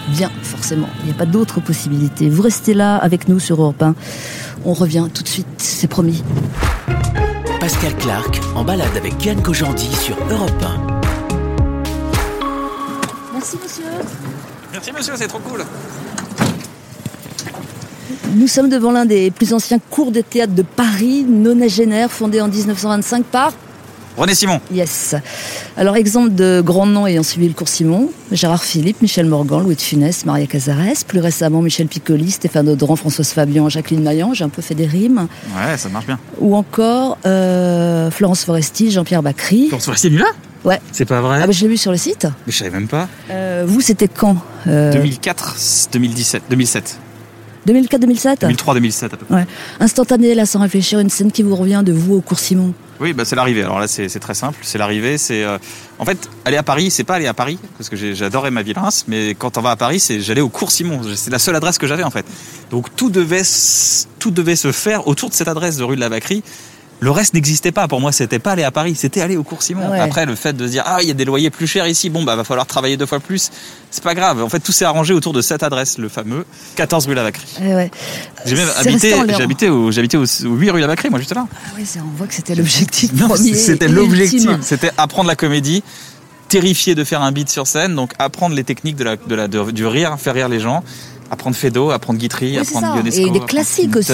Bien, forcément. Il n'y a pas d'autre possibilité. Vous restez là avec nous sur Europe 1. On revient tout de suite, c'est promis. Pascal Clark en balade avec Yann Kojandi sur Europe Merci, monsieur. Merci monsieur, c'est trop cool. Nous sommes devant l'un des plus anciens cours de théâtre de Paris, nonagénaire, fondé en 1925 par René Simon. Yes. Alors, exemple de grands noms ayant suivi le cours Simon, Gérard Philippe, Michel Morgan, Louis de Funès, Maria Cazares, plus récemment Michel Piccoli, Stéphane Audran, Françoise Fabian, Jacqueline Maillan, j'ai un peu fait des rimes, Ouais, ça marche bien. ou encore euh, Florence Foresti, Jean-Pierre Bacry. Pour se lui là? Ouais. C'est pas vrai? Ah bah, je l'ai vu sur le site. Mais je savais même pas. Euh, vous, c'était quand Euh, 2004, 2017, 2007. 2004-2007 2003, 2007 à peu près. Ouais. Instantané, là, sans réfléchir, une scène qui vous revient de vous au cours Simon? Oui, bah c'est l'arrivée. Alors là, c'est très simple. C'est l'arrivée. C'est euh, en fait aller à Paris. C'est pas aller à Paris parce que j'adorais ma ville Reims, mais quand on va à Paris, c'est j'allais au cours Simon. C'est la seule adresse que j'avais en fait. Donc tout devait tout devait se faire autour de cette adresse de rue de la Vacquerie. Le reste n'existait pas. Pour moi, c'était pas aller à Paris, c'était aller au cours Simon. Ouais. Après, le fait de se dire ah il y a des loyers plus chers ici, bon bah va falloir travailler deux fois plus. C'est pas grave. En fait, tout s'est arrangé autour de cette adresse, le fameux 14 rue la Vacquerie. Ouais. J'ai même habité, j'habitais au, j'habitais au, au 8 rue la Vacquerie. Moi, juste là. Ah ouais, on voit que c'était l'objectif premier. c'était l'objectif. C'était apprendre la comédie, terrifié de faire un beat sur scène, donc apprendre les techniques de la, de la, de- du rire, faire rire les gens, apprendre Feydeau, apprendre Guitry, Oui, apprendre. Ionesco, Et des classiques aussi.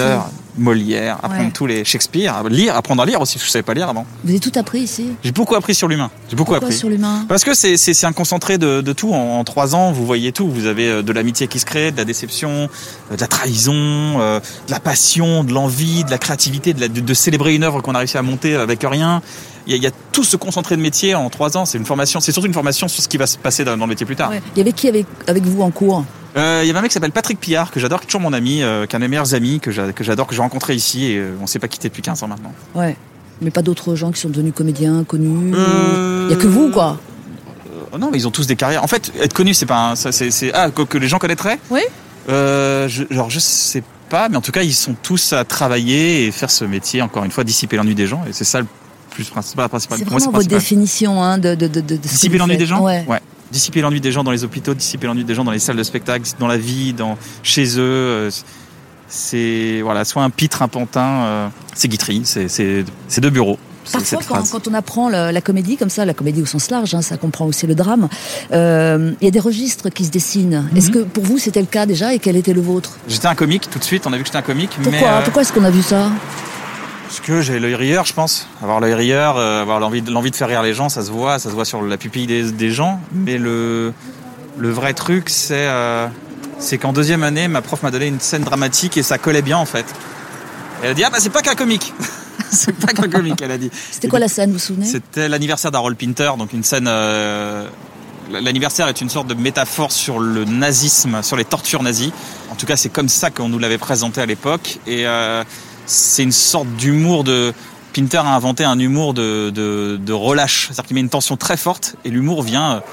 Molière, apprendre Ouais. tous les Shakespeare, lire, apprendre à lire aussi, parce que je savais pas lire avant. Vous avez tout appris ici J'ai beaucoup appris sur l'humain. J'ai beaucoup Pourquoi appris. sur l'humain Parce que c'est un concentré de, de tout. En, en trois ans, vous voyez tout. Vous avez euh, de l'amitié qui se crée, de la déception, euh, de la trahison, euh, de la passion, de l'envie, de la créativité, de, la- de- de célébrer une œuvre qu'on a réussi à monter avec rien. Il y, a, il y a tout ce concentré de métier en trois ans. C'est une formation. C'est surtout une formation sur ce qui va se passer dans, dans le métier plus tard. Ouais. Il y avait qui avec, avec vous en cours? Euh, Il y avait un mec qui s'appelle Patrick Pillard que j'adore, qui est toujours mon ami, euh, qui est un des meilleurs amis que j'a- que j'adore, que j'ai rencontré ici et euh, on s'est pas quitté depuis 15 ans maintenant. Ouais. Mais pas d'autres gens qui sont devenus comédiens, connus Euh, Il y a que vous, quoi non, mais ils ont tous des carrières. En fait, être connu, c'est pas un, ça, c'est, c'est- ah que, que les gens connaîtraient? Oui. Je, genre, je sais pas, mais en tout cas, ils sont tous à travailler et faire ce métier. Encore une fois, dissiper l'ennui des gens, et c'est ça le plus principal. C'est moi, vraiment c'est votre définition hein, de, de, de, de Dissiper l'ennui des gens. Ouais. Dissiper l'ennui des gens dans les hôpitaux, dissiper l'ennui des gens dans les salles de spectacle, dans la vie, dans chez eux. euh, C'est voilà, soit un pitre, un pantin. euh, c'est Guitry, c'est deux bureaux. Parfois, quand, on apprend la, la comédie comme ça, la comédie au sens large, hein, ça comprend aussi le drame, euh, il y a des registres qui se dessinent. Mhm. Est-ce que pour vous c'était le cas déjà et quel était le vôtre? J'étais un comique tout de suite, on a vu que j'étais un comique, mais? Pourquoi, euh, Pourquoi est-ce qu'on a vu ça? Parce que j'ai l'œil rieur, je pense? Avoir l'œil rieur, euh, avoir l'envie de, l'envie de faire rire les gens, ça se voit, ça se voit sur la pupille des, des gens. Mais le, le vrai truc, c'est euh, c'est qu'en deuxième année, ma prof m'a donné une scène dramatique et ça collait bien en fait. Elle a dit ah bah c'est pas qu'un comique, c'est pas qu'un comique, elle a dit. C'était quoi la scène, vous vous souvenez? C'était l'anniversaire d'Harold Pinter, donc une scène. euh, L'anniversaire est une sorte de métaphore sur le nazisme, sur les tortures nazies. En tout cas, c'est comme ça qu'on nous l'avait présenté à l'époque. Et euh, c'est une sorte d'humour de. Pinter a inventé un humour de, de, relâche. C'est-à-dire qu'il met une tension très forte et l'humour vient,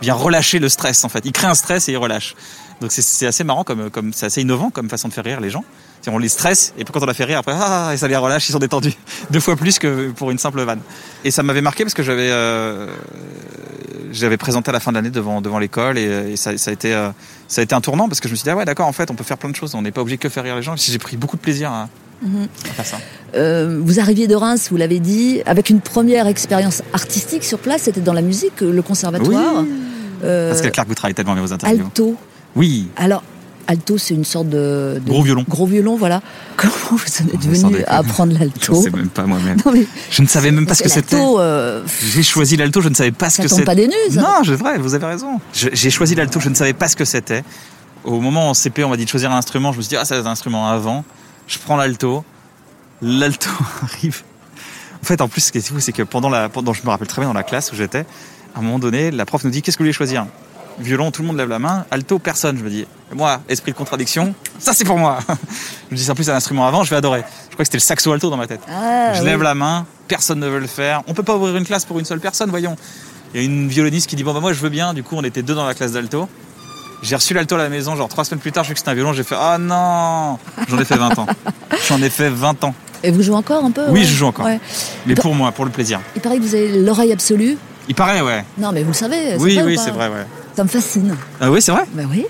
vient relâcher le stress en fait. Il crée un stress et il relâche. Donc c'est- assez marrant, comme, comme c'est assez innovant comme façon de faire rire les gens. On les stresse et puis quand on la fait rire après, ah, et ça les relâche, ils sont détendus. Deux fois plus que pour une simple vanne. Et ça m'avait marqué parce que j'avais euh, présenté à la fin de l'année devant devant l'école et, ça a été euh, ça a été un tournant parce que je me suis dit ah ouais d'accord en fait on peut faire plein de choses on n'est pas obligé que faire rire les gens j'ai pris beaucoup de plaisir à, Ça Euh, Vous arriviez de Reims, vous l'avez dit, avec une première expérience artistique sur place, c'était dans la musique, le conservatoire. Euh, Pascal Clark vous travaillez tellement bien vos interviews alto. oui Alors, alto, c'est une sorte de, de- Gros violon. Gros violon, voilà. Comment vous en êtes venu à apprendre je l'alto sais même pas moi-même je ne savais même pas ce que c'était l'alto, euh, j'ai choisi l'alto je ne savais pas ce que c'était pas des nues. Non, c'est vrai, vous avez raison. J'ai choisi l'alto, je ne savais pas ce que c'était. Au moment où en CP, on m'a dit de choisir un instrument, je me suis dit, ah, ça c'est un instrument avant. Je prends l'alto. L'alto arrive. En fait, en plus, ce qui est fou, c'est que pendant la, pendant, je me rappelle très bien dans la classe où j'étais, à un moment donné, la prof nous dit, qu'est-ce que vous voulez choisir? Violon, tout le monde lève la main. Alto, personne. Je me dis, moi, esprit de contradiction, ça c'est pour moi. je me dis, en plus, c'est un instrument avant, je vais adorer. Je crois que c'était le saxo alto dans ma tête. Ah, Je oui. lève la main, personne ne veut le faire. On peut pas ouvrir une classe pour une seule personne, voyons. Il y a une violoniste qui dit bon bah moi je veux bien. Du coup on était deux dans la classe d'alto. J'ai reçu l'alto à la maison, genre trois semaines plus tard, je vu que c'était un violon, j'ai fait ah non. J'en ai fait 20 ans. J'en ai fait 20 ans. Et vous jouez encore un peu Oui, ouais je joue encore. Ouais. Mais pour moi, pour le plaisir. Il paraît que vous avez l'oreille absolue. Il paraît ouais. Non, mais vous le savez. Oui vrai oui c'est vrai ouais. Ça me fascine. Ah oui c'est vrai. Ben oui.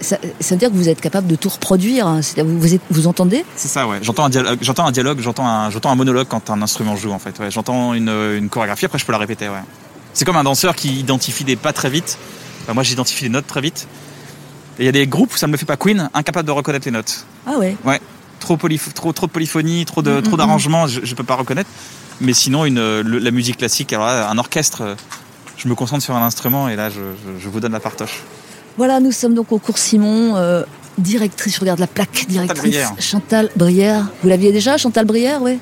Ça, ça veut dire que vous êtes capable de tout reproduire. hein. Vous, vous, entendez C'est ça ouais. J'entends un dialogue, j'entends un dialogue, j'entends un, j'entends un monologue quand un instrument joue en fait. Ouais. J'entends une, une chorégraphie après je peux la répéter ouais. C'est comme un danseur qui identifie des pas très vite. Moi j'identifie les notes très vite. Il y a des groupes où ça ne me fait pas Queen, incapable de reconnaître les notes. Ah ouais. trop, polyph- trop, trop de polyphonie, trop de Mm, trop mm, d'arrangements, je, je peux pas reconnaître. Mais sinon, une, le- la musique classique, alors là, un orchestre, je me concentre sur un instrument et là, je, je- je vous donne la partoche. Voilà, nous sommes donc au cours Simon, euh, directrice, je regarde la plaque, directrice. Chantal Brière. Vous l'aviez déjà, Chantal Brière, oui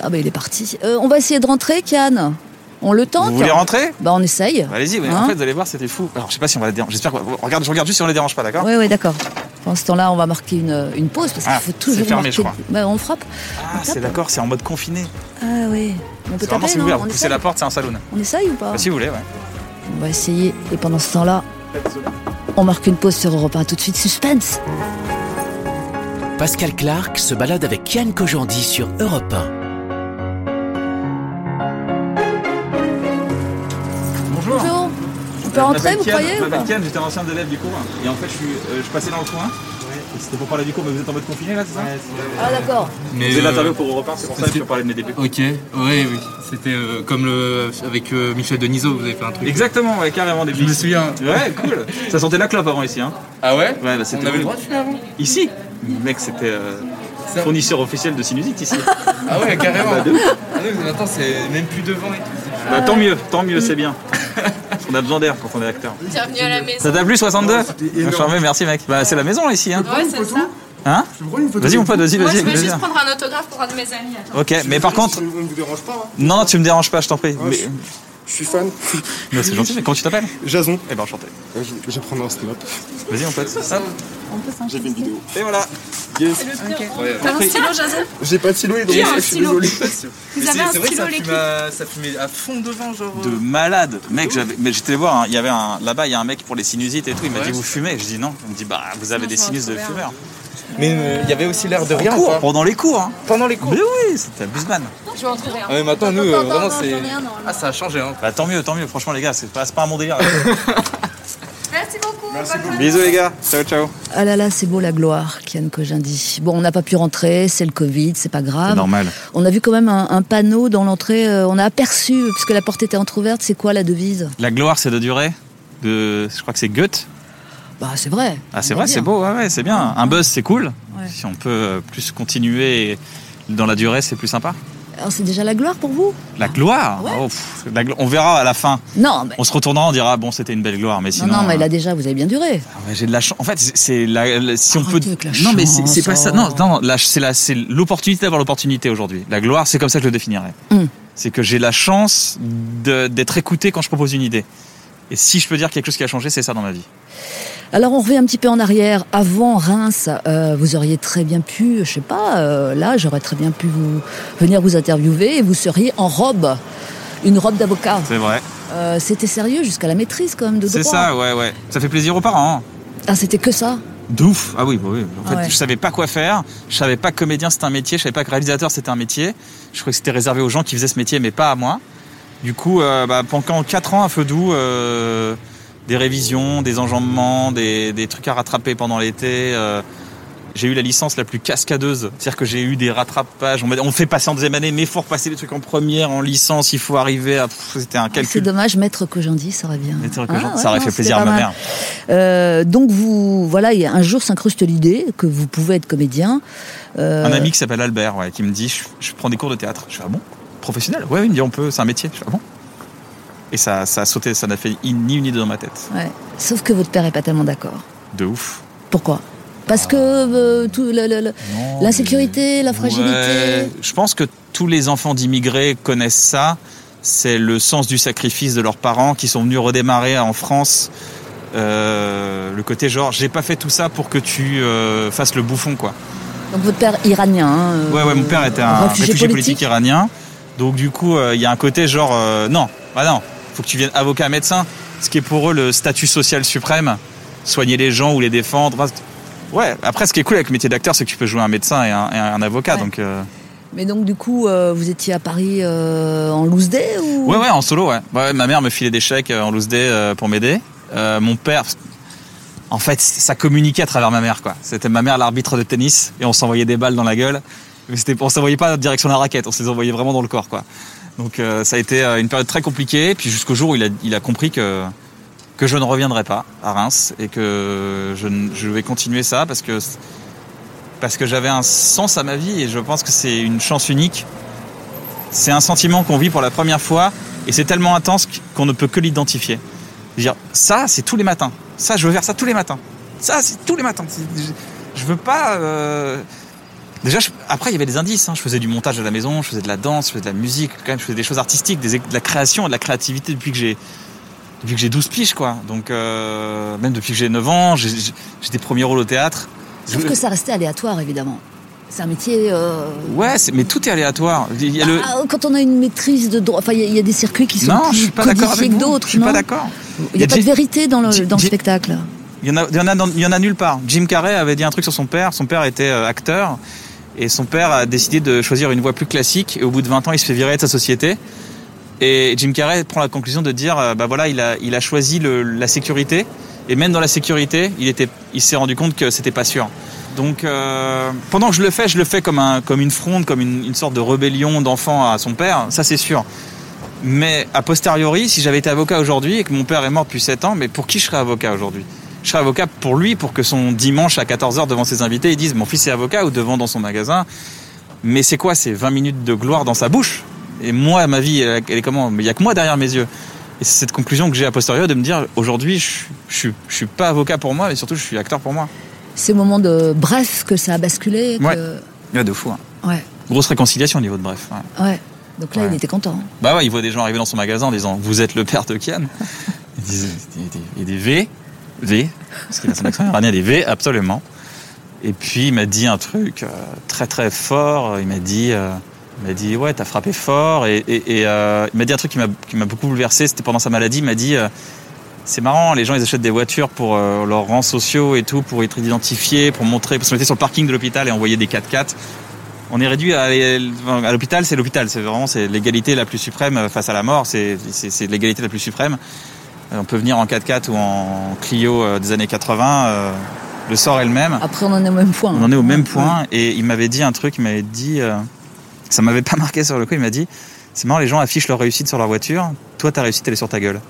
Ah ben il est parti. Euh, on va essayer de rentrer, Kian. On le tente Vous voulez rentrer? Bah on essaye. Bah, Allez-y, mais Hein en fait, vous allez voir, c'était fou. Alors, je sais pas si on va les déranger. J'espère que. Regarde, je regarde juste si on les dérange pas, d'accord? Oui, oui, d'accord. Pendant ce temps-là, on va marquer une, une pause parce qu'il Ah, faut toujours c'est fermé, marquer. je crois. Bah, on frappe. Ah, c'est d'accord, c'est en mode confiné. Ah oui. On peut taper, si vous voulez, vous on, poussez la porte, c'est un saloon. on essaye ou pas? Bah, si vous voulez, ouais. On va essayer. Et pendant ce temps-là, on marque une pause sur Europe 1. Tout de suite, suspense. Pascal Clark se balade avec Yann Kojandi sur Europe 1. Peut rentrer, vous croyez ou pas Ken, j'étais un ancien élève du cours. Et en fait, je, suis, euh, je passais dans le coin. Et C'était pour parler du cours, mais vous êtes en mode confiné là, c'est ça Ah d'accord. Mais Vous avez euh, l'interview pour Europe 1, c'est pour ça que je peux parler de mes débuts. Ok, oui, oui. C'était euh, comme le, avec euh, Michel Denisot, vous avez fait un truc. Exactement, ouais, carrément des Je me souviens. Ouais, cool. Ça sentait la clope avant ici, hein. Ah ouais Ouais, bah, c'était On avait le droit de fumer avant Ici Mec, c'était euh, Ça- fournisseur officiel de sinusite ici. Ah ouais, carrément. Bah, de ouf. Ah mais maintenant c'est même plus devant et tout. Bah, tant mieux, tant mieux, c'est bien. Qu'on a besoin d'air quand on est acteur. Bienvenue à la maison. Ça t'a plu 62 Charmé, merci mec. Bah, c'est la maison ici, hein. Ouais, c'est ça. Hein Vas-y mon pote, vas-y, je vais juste prendre un autographe pour un de mes amis. Attends. Ok, mais par contre. On ne vous dérange pas, hein Non, non, tu me déranges pas, je t'en prie. Ouais, Mais, je suis fan. mais c'est gentil, mais comment tu t'appelles Jason. Eh ben, enchanté. Je, je vais prendre un snap. Vas-y mon pote. Hop. J'ai fait une vidéo. Et voilà. Yes. T'as un stylo, Jason J'ai pas de stylo et donc Qui a un je suis désolé. Vous avez un C'est vrai que stylo, à, ça fumait à fond devant, genre. De euh, malade. Mec, j'avais, mais j'étais voir, hein, il y avait un, là-bas, il y a un mec pour les sinusites et tout. Il m'a Ouais. dit, vous fumez? Je dis non. Il me dit, bah, vous avez Non, des je sinus de fumeur. Mais euh, il y avait aussi l'air de rien, En cours, quoi. pendant les cours, hein. Pendant les cours. Mais oui, c'était abusman. Je vais en trouver un. Ah, mais maintenant, nous, euh, vraiment, c'est. Ah, ça a changé, hein. Bah, tant mieux, tant mieux. Franchement, les gars, c'est pas, pas un bon délire. Merci beaucoup. Merci beaucoup. Bisous les gars. Ciao, ciao. Ah là là, c'est beau la gloire, Kian Kojandi. Bon, on n'a pas pu rentrer, c'est le Covid, c'est pas grave. C'est normal. On a vu quand même un, un panneau dans l'entrée, euh, on a aperçu, puisque la porte était entrouverte, c'est quoi la devise? La gloire, c'est de durer? De, je crois que c'est Goethe? Bah c'est vrai. Ah, c'est vrai, est c'est beau, ouais, ouais, c'est bien. Un buzz, c'est cool. Ouais. Si on peut euh, plus continuer dans la durée, c'est plus sympa. Alors c'est déjà la gloire pour vous? La gloire, Ouais. oh, pff, la glo- on verra à la fin. Non, mais, On se retournera, on dira bon, c'était une belle gloire, mais non, sinon. non, mais euh, là déjà, vous avez bien duré. ah j'ai de la chance. En fait, c'est- c'est la, la- si on peut. Arrêtez avec la non, mais c'est pas ça. Non, oh. non, la- c'est l'opportunité d'avoir l'opportunité aujourd'hui. La gloire, c'est comme ça que je le définirais. Hum. C'est que j'ai la chance d'être écouté quand je propose une idée. Et si je peux dire quelque chose qui a changé, c'est ça dans ma vie. Alors on revient un petit peu en arrière. Avant Reims, euh, vous auriez très bien pu, je sais pas, euh, là j'aurais très bien pu vous venir vous interviewer et vous seriez en robe, une robe d'avocat. C'est vrai. Euh, C'était sérieux jusqu'à la maîtrise quand même de droit. C'est ça, ouais, ouais. Ça fait plaisir aux parents. hein. Ah c'était que ça? De ouf. Ah oui, bah oui. En fait, Ah ouais. je savais pas quoi faire. Je savais pas que comédien c'était un métier. Je savais pas que réalisateur c'était un métier. Je croyais que c'était réservé aux gens qui faisaient ce métier, mais pas à moi. Du coup, euh, bah, pendant 4 ans à feu doux, euh, des révisions, des enjambements, des, des trucs à rattraper pendant l'été. euh, j'ai eu la licence la plus cascadeuse. C'est-à-dire que j'ai eu des rattrapages. On, on fait passer en deuxième année, mais il faut repasser les trucs en première, en licence. Il faut arriver à. C'était un Ah, C'est calcul. dommage, maître Kojandi, ça aurait bien. Trucs que Ah, ouais, ça aurait non, fait plaisir à ma mère. Euh, donc vous, voilà, il y a un jour s'incruste l'idée que vous pouvez être comédien. Euh, Un ami qui s'appelle Albert, ouais, qui me dit je, je prends des cours de théâtre. Je fais ah bon? Professionnel? Ouais, il me dit on peut, c'est un métier. Je fais ah bon? Et ça, ça a sauté, ça n'a fait ni une idée dans ma tête. ouais. Sauf que votre père est pas tellement d'accord. De ouf. Pourquoi? Parce que euh, tout l'insécurité, la fragilité. Ouais, je pense que tous les enfants d'immigrés connaissent ça. C'est le sens du sacrifice de leurs parents qui sont venus redémarrer en France. Euh, le côté genre, j'ai pas fait tout ça pour que tu euh, fasses le bouffon, quoi. Donc votre père iranien. hein, Ouais, ouais, mon père était un réfugié réfugié, politique. politique. iranien. Donc du coup, il y a un côté genre, non, bah non, faut que tu viennes avocat, médecin. Ce qui est pour eux le statut social suprême, soigner les gens ou les défendre. Ouais, après, ce qui est cool avec le métier d'acteur, c'est que tu peux jouer un médecin et un, et un avocat. Ouais. Donc, euh, Mais donc du coup, euh, vous étiez à Paris euh, en loose day ou? Ouais, ouais, en solo, ouais. Ouais, ma mère me filait des chèques en loose day pour m'aider. Mon père, en fait, ça communiquait à travers ma mère, quoi. C'était ma mère l'arbitre de tennis et on s'envoyait des balles dans la gueule. Mais c'était, on s'envoyait pas en direction de la raquette, on se les envoyait vraiment dans le corps, quoi. Donc euh, ça a été euh, une période très compliquée. Puis jusqu'au jour où il a, il a compris que que je ne reviendrai pas à Reims et que je, je vais continuer ça parce que parce que j'avais un sens à ma vie et je pense que c'est une chance unique. C'est un sentiment qu'on vit pour la première fois et c'est tellement intense qu'on ne peut que l'identifier. Dire, ça, c'est tous les matins. Ça, je veux faire ça tous les matins. Ça, c'est tous les matins. Je veux pas. euh, Déjà, je- après, il y avait des indices. hein. Je faisais du montage à la maison, je faisais de la danse, je faisais de la musique, quand même, je faisais des choses artistiques, des, de la création et de la créativité depuis que j'ai depuis que j'ai 12 piges, quoi. Donc, euh, même depuis que j'ai 9 ans, j'ai des premiers rôles au théâtre. Sauf Je- que ça restait aléatoire évidemment. C'est un métier. euh, Ouais, mais tout est aléatoire. Il y a le... ah, Quand on a une maîtrise de droit, enfin il y a- il y, a des circuits qui sont Non, je plus suis pas d'accord codifiés que d'autres. Je suis non pas d'accord. Il n'y a, pas de vérité dans le, dans spectacle. Il y en a, il y en a, dans- il y en a nulle part. Jim Carrey avait dit un truc sur son père. Son père était euh, acteur et son père a décidé de choisir une voie plus classique. Et au bout de 20 ans, il se fait virer de sa société. Et Jim Carrey prend la conclusion de dire, euh, bah voilà, il a, il a choisi le- la sécurité. Et même dans la sécurité, il était, il s'est rendu compte que c'était pas sûr. Donc, euh, pendant que je le fais, je le fais comme un, comme une fronde, comme une, une sorte de rébellion d'enfant à son père. Ça, c'est sûr. Mais a posteriori, si j'avais été avocat aujourd'hui et que mon père est mort depuis 7 ans, mais pour qui je serais avocat aujourd'hui? Je serais avocat pour lui, pour que son dimanche à 14h devant ses invités, ils disent mon fils est avocat ou devant dans son magasin. Mais c'est quoi C'est 20 minutes de gloire dans sa bouche? Et moi, ma vie, elle elle est comment? Mais il y a que moi derrière mes yeux. Et c'est cette conclusion que j'ai a posteriori de me dire aujourd'hui, je, je, suis- je suis pas avocat pour moi, mais surtout je suis acteur pour moi. Ces moments de bref que ça a basculé. que- Ouais. Ouais, de fou. hein. ouais. Grosse réconciliation au niveau de bref. ouais. ouais. Donc là, Ouais. il était content. Bah ouais, il voit des gens arriver dans son magasin en disant Vous êtes le père de Kian Il dit Il il des V, V, parce qu'il a son accent iranien, des V, absolument. Et puis il m'a dit un truc euh, très très fort. Il m'a dit euh, il m'a dit Ouais, t'as frappé fort. Et, euh, il m'a dit un truc qui m'a qui m'a beaucoup bouleversé. C'était pendant sa maladie. Il m'a dit C'est marrant, les gens ils achètent des voitures pour leurs rangs sociaux et tout, pour être identifiés, pour montrer, pour se mettre sur le parking de l'hôpital et envoyer des 4x4 on est réduit à, l'hôpital, c'est l'hôpital, c'est vraiment c'est l'égalité la plus suprême face à la mort, c'est c'est l'égalité la plus suprême. On peut venir en 4x4 ou en Clio euh, des années 80. euh, le sort est le même. Après, on en est au même point. On en est au même point. Et il m'avait dit un truc, il m'avait dit, euh, ça m'avait pas marqué sur le coup, il m'a dit, c'est marrant, les gens affichent leur réussite sur leur voiture, toi ta réussite elle est sur ta gueule.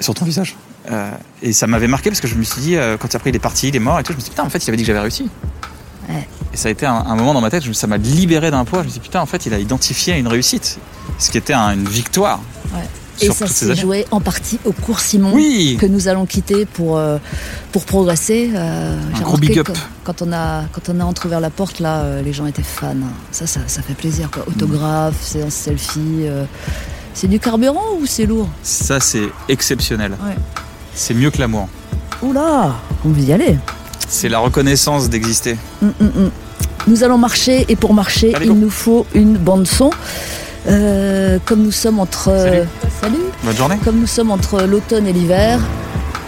Sur ton visage. Euh, et ça m'avait marqué parce que je me suis dit, euh, quand après il est parti, il est mort et tout, je me suis dit, putain, en fait, il avait dit que j'avais réussi. Ouais. Et ça a été un, un moment dans ma tête, je- ça m'a libéré d'un poids. Je me suis dit, putain, en fait, il a identifié une réussite. Ce qui était un- une victoire. Ouais. Et Sur ça s'est joué en partie au cours Simon Oui que nous allons quitter pour, euh, pour progresser. Euh, j'ai gros big up. Quand, quand on a, quand on a entrouvert la porte, là, euh, les gens étaient fans. Ça, ça, ça fait plaisir. Quoi. Autographe, séance selfie. euh, c'est du carburant ou c'est lourd? Ça, c'est exceptionnel. Ouais. C'est mieux que l'amour. Oula, on veut y aller. C'est la reconnaissance d'exister. Hum, hum, hum. Nous allons marcher et pour marcher, Allez, il go. nous faut une bande son. Euh, comme nous sommes entre Salut. Salut. Bonne journée. comme nous sommes entre l'automne et l'hiver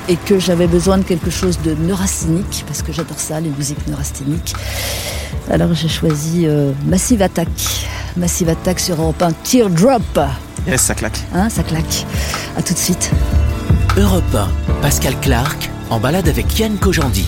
et que j'avais besoin de quelque chose de neurasthénique parce que j'adore ça, les musiques neurasthéniques. Alors j'ai choisi euh, Massive Attack. Massive Attack sur Europe 1 Teardrop. Yes, ça claque. Hein, ça claque. À tout de suite. Europe 1, Pascal Clark, en balade avec Yann Kojandi.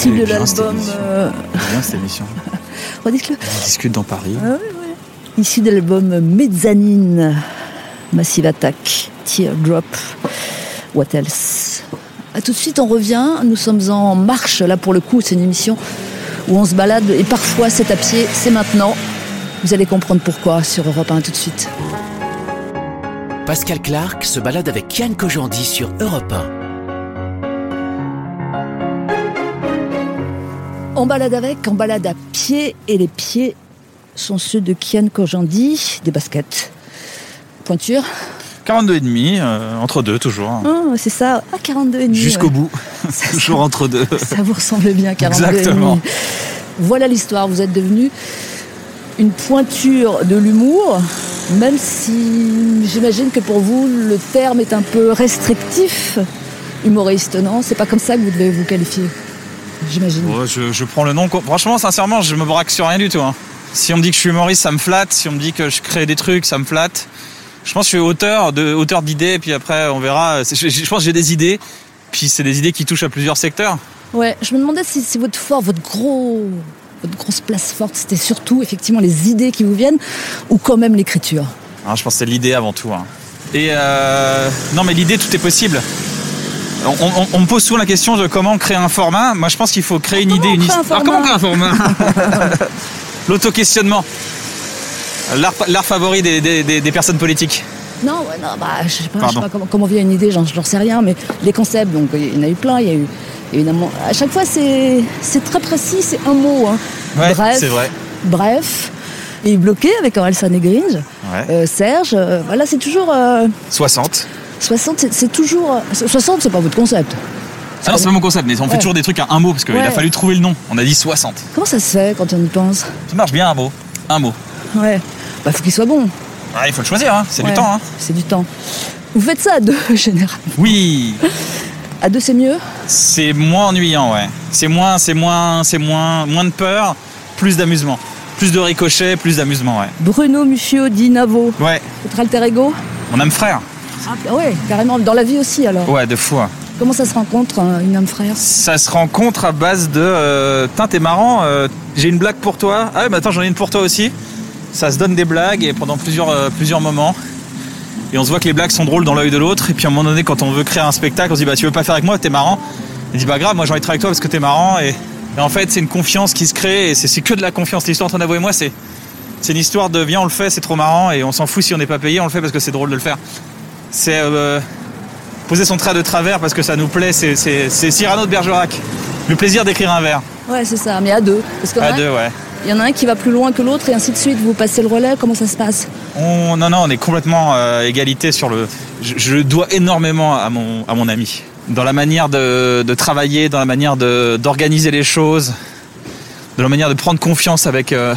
Issu de bien, cette l'album. émission. euh, bien cette émission. redites-le. On discute dans Paris. Ah oui, oui. Issu de l'album Mezzanine, Massive Attack, Teardrop, What Else? A tout de suite, on revient. Nous sommes en marche, là pour le coup, c'est une émission où on se balade et parfois c'est à pied, c'est maintenant. Vous allez comprendre pourquoi sur Europe 1 tout de suite. Pascal Clark se balade avec Yann Kojandi sur Europe 1. On balade avec, on balade à pied et les pieds sont ceux de Kian Kojandi, des baskets. Pointure 42 et demi, euh, entre deux toujours. Ah, c'est ça, ah, 42 et demi. Jusqu'au ouais. bout. toujours entre deux. Ça vous ressemble bien, 42 et demi. Exactement. Voilà l'histoire, vous êtes devenu une pointure de l'humour, même si j'imagine que pour vous, le terme est un peu restrictif. Humoriste, non? C'est pas comme ça que vous devez vous qualifier, j'imagine. Ouais, je, je prends le nom. Franchement, sincèrement, je me braque sur rien du tout. hein. Si on me dit que je suis humoriste, ça me flatte. Si on me dit que je crée des trucs, ça me flatte. Je pense que je suis auteur, de, auteur d'idées, puis après, on verra. Je, je pense que j'ai des idées, puis c'est des idées qui touchent à plusieurs secteurs. Ouais, je me demandais si votre fort, votre gros, votre grosse place forte, c'était surtout effectivement les idées qui vous viennent ou quand même l'écriture? Hein, je pense que c'est l'idée avant tout. hein. Et euh, non, mais l'idée, tout est possible. On, on- on me pose souvent la question de comment créer un format. Moi, je pense qu'il faut créer une idée, on une histoire. format comment créer un format L'auto-questionnement. L'art favori des, des- des- des personnes politiques. Non, ouais, non, bah, je sais pas, je sais pas comment, comment vient une idée, j'en sais rien, mais les concepts, donc il y en a eu plein, il y a eu évidemment. À chaque fois, c'est très précis, c'est un mot. hein. Ouais, Bref. c'est vrai. Bref. Et bloqué avec Orelsan et Gringe, Ouais. euh, Serge, euh, voilà, c'est toujours. euh, 60. 60, c'est- toujours. euh, 60, c'est pas votre concept. Ah non, c'est pas mon concept, mais on fait toujours des trucs à un mot parce qu'il Ouais. a fallu trouver le nom. On a dit 60. Comment ça se fait quand on y pense Ça marche bien un mot. Un mot. Ouais. Bah, faut qu'il soit bon. Ah, il faut le choisir, hein. c'est Ouais, du temps. Hein. C'est du temps. Vous faites ça à deux, généralement. Oui, À deux, c'est mieux c'est moins ennuyant, ouais. C'est moins, c'est moins, c'est moins, moins de peur, plus d'amusement. Plus de ricochets, plus d'amusement, ouais. Bruno Muffio dit Navo, Ouais, votre alter ego mon âme frère. Ah ouais, carrément, dans la vie aussi alors. Ouais, de fou. hein. Comment ça se rencontre, un- une âme frère? Ça se rencontre à base de. Euh, t'es marrant, euh, j'ai une blague pour toi. Ah ouais, mais attends, j'en ai une pour toi aussi. Ça se donne des blagues et pendant plusieurs, euh, plusieurs moments. Et on se voit que les blagues sont drôles dans l'œil de l'autre. Et puis à un moment donné, quand on veut créer un spectacle, on se dit bah tu veux pas faire avec moi, t'es marrant? Il dit bah grave, moi j'ai envie de travailler avec toi parce que t'es marrant. Et, et en fait, c'est une confiance qui se crée et c'est c'est que de la confiance. L'histoire entre Navo et moi, c'est c'est une histoire de viens, on le fait, c'est trop marrant et on s'en fout si on n'est pas payé, on le fait parce que c'est drôle de le faire. C'est euh, poser son trait de travers parce que ça nous plaît, c'est- Cyrano de Bergerac. Le plaisir d'écrire un vers. Ouais, c'est ça, mais à deux. Parce À deux, ouais. il y en a un qui va plus loin que l'autre et ainsi de suite. Vous passez le relais, comment ça se passe? On, non, non, on est complètement euh, égalité sur le. Je, je dois énormément à mon, à mon ami. Dans la manière de, de travailler, dans la manière de- d'organiser les choses, de la manière de prendre confiance avec, euh,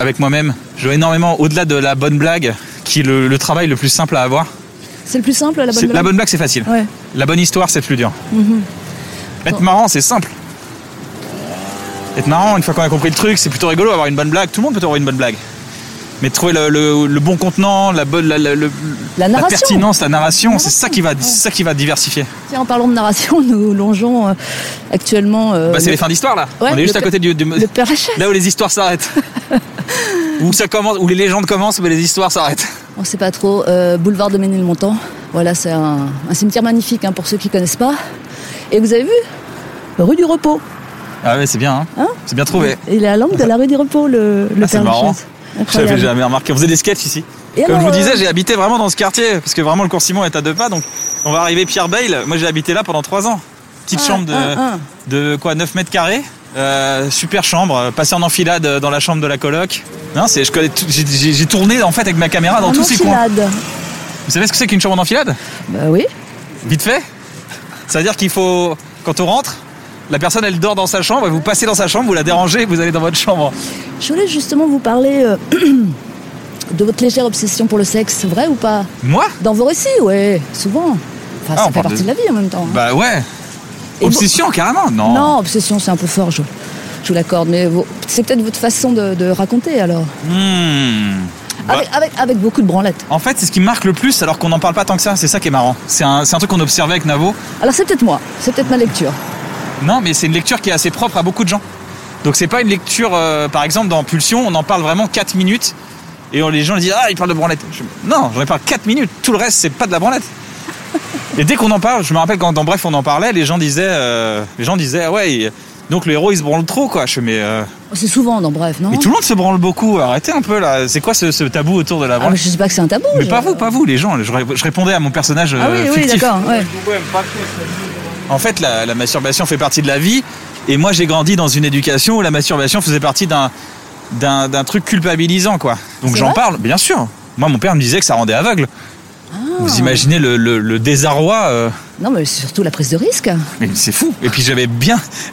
avec moi-même. Je dois énormément, au-delà de la bonne blague, qui est le, le travail le plus simple à avoir. C'est le plus simple, la bonne blague la bonne blague, c'est facile. Ouais. La bonne histoire, c'est plus dur. Mhm. Être marrant, c'est simple. Être marrant, une fois qu'on a compris le truc, c'est plutôt rigolo avoir une bonne blague. Tout le monde peut avoir une bonne blague. Mais trouver le, le- le bon contenant, la bonne, la, la- le- La pertinence, la narration, c'est ça qui va, ça qui va diversifier. Tiens, en parlant de narration, nous longeons euh, actuellement. euh, Bah, c'est le- les fins d'histoire là. Ouais, On est juste le à côté du, du- Le Père là où les histoires s'arrêtent. où ça commence, où les légendes commencent, mais les histoires s'arrêtent. On sait pas trop. euh, boulevard de Ménilmontant. Voilà, c'est un, un cimetière magnifique hein, pour ceux qui connaissent pas. Et vous avez vu? Rue du Repos. Ah ouais, c'est bien. Hein Hein? C'est bien trouvé. Il est à l'angle de la rue du Repos, le, le Ah, c'est marrant. J'avais jamais remarqué. On faisait des sketchs ici. Et Comme alors, je vous disais, euh, j'ai habité vraiment dans ce quartier, parce que vraiment le cours Simon est à deux pas, donc on va arriver Pierre Bayle. Moi j'ai habité là pendant trois ans. Petite Ah, chambre de, ah, ah. de quoi 9 mètres carrés. Euh, super chambre, euh, passé en enfilade euh, dans la chambre de la coloc. Non, c'est, je connais j'ai, tourné en fait avec ma caméra dans en tous ces coins. Vous savez ce que c'est qu'une chambre en enfilade Bah oui. Vite fait? Ça veut dire qu'il faut, quand on rentre, la personne elle dort dans sa chambre, et vous passez dans sa chambre, vous la dérangez, vous allez dans votre chambre. Je voulais justement vous parler euh, de votre légère obsession pour le sexe, vrai ou pas? Moi? Dans vos récits, ouais, souvent. Enfin, Ah, ça fait partie de- de... la vie en même temps. hein. Bah ouais. Obsession carrément Non. Non, obsession, c'est un peu fort, je, je vous l'accorde, mais c'est peut-être votre façon de, de raconter alors. Hmm. Bah, Avec, avec, avec beaucoup de branlettes. En fait, c'est ce qui me marque le plus alors qu'on n'en parle pas tant que ça. C'est ça qui est marrant. C'est un, un truc qu'on observait avec Navo. Alors c'est peut-être moi, c'est peut-être ma lecture. Non, mais c'est une lecture qui est assez propre à beaucoup de gens. Donc c'est pas une lecture, euh, par exemple, dans Pulsion, on en parle vraiment 4 minutes. Et on- les gens disent Ah, il parle de branlette. Je- non, j'en ai parlé 4 minutes. Tout le reste, c'est pas de la branlette. Et dès qu'on en parle, je me rappelle quand dans Bref on en parlait, les gens disaient, euh, les gens disaient ah ouais, il- donc le héros il se branle trop quoi. Je mais, euh, C'est souvent dans Bref, non mais tout le monde se branle beaucoup. Arrêtez un peu là. C'est quoi ce, ce tabou autour de la Ah, mais branlette je sais pas que c'est un tabou. Mais je- pas vous, pas vous, les gens. Je, ré- je répondais à mon personnage Ah euh, oui, oui, fictif. d'accord. ouais. En fait, la, la masturbation fait partie de la vie. Et moi, j'ai grandi dans une éducation où la masturbation faisait partie d'un d'un truc culpabilisant, quoi. Donc j'en parle, bien sûr. Moi, mon père me disait que ça rendait aveugle. Ah. Vous imaginez le, le- le désarroi euh, Non, mais c'est surtout la prise de risque. mais c'est fou. Et puis j'avais bien,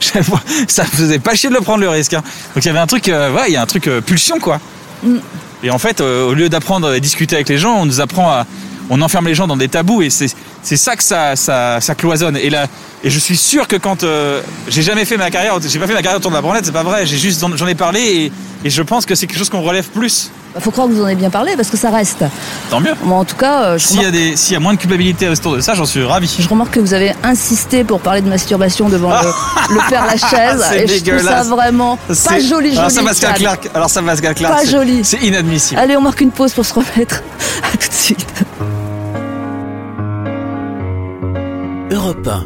ça me faisait pas chier de le prendre le risque. hein. Donc il y avait un truc, euh, ouais, il y a un truc euh, pulsion quoi. Mm. Et en fait, euh, au lieu d'apprendre à discuter avec les gens, on nous apprend à, on enferme les gens dans des tabous et c'est c'est ça que ça, ça, ça cloisonne. Et là, et je suis sûr que quand j'ai jamais fait ma carrière, j'ai pas fait ma carrière autour de la branlette, c'est pas vrai. J'ai juste j'en ai parlé et, et je pense que c'est quelque chose qu'on relève plus. Bah, faut croire que vous en avez bien parlé parce que ça reste. Tant mieux. Moi, en tout cas, euh, je S'il y a remarque, y a moins de culpabilité autour de ça, j'en suis ravi. je remarque que vous avez insisté pour parler de masturbation devant le, le père Lachaise. C'est et je trouve ça dégueulasse. vraiment pas C'est- joli, joli. Alors ça, Pascal. Clark. Alors ça, Pascal Clark. Pas c'est- joli. C'est inadmissible. Allez, on marque une pause pour se remettre. À tout de suite. Europe 1,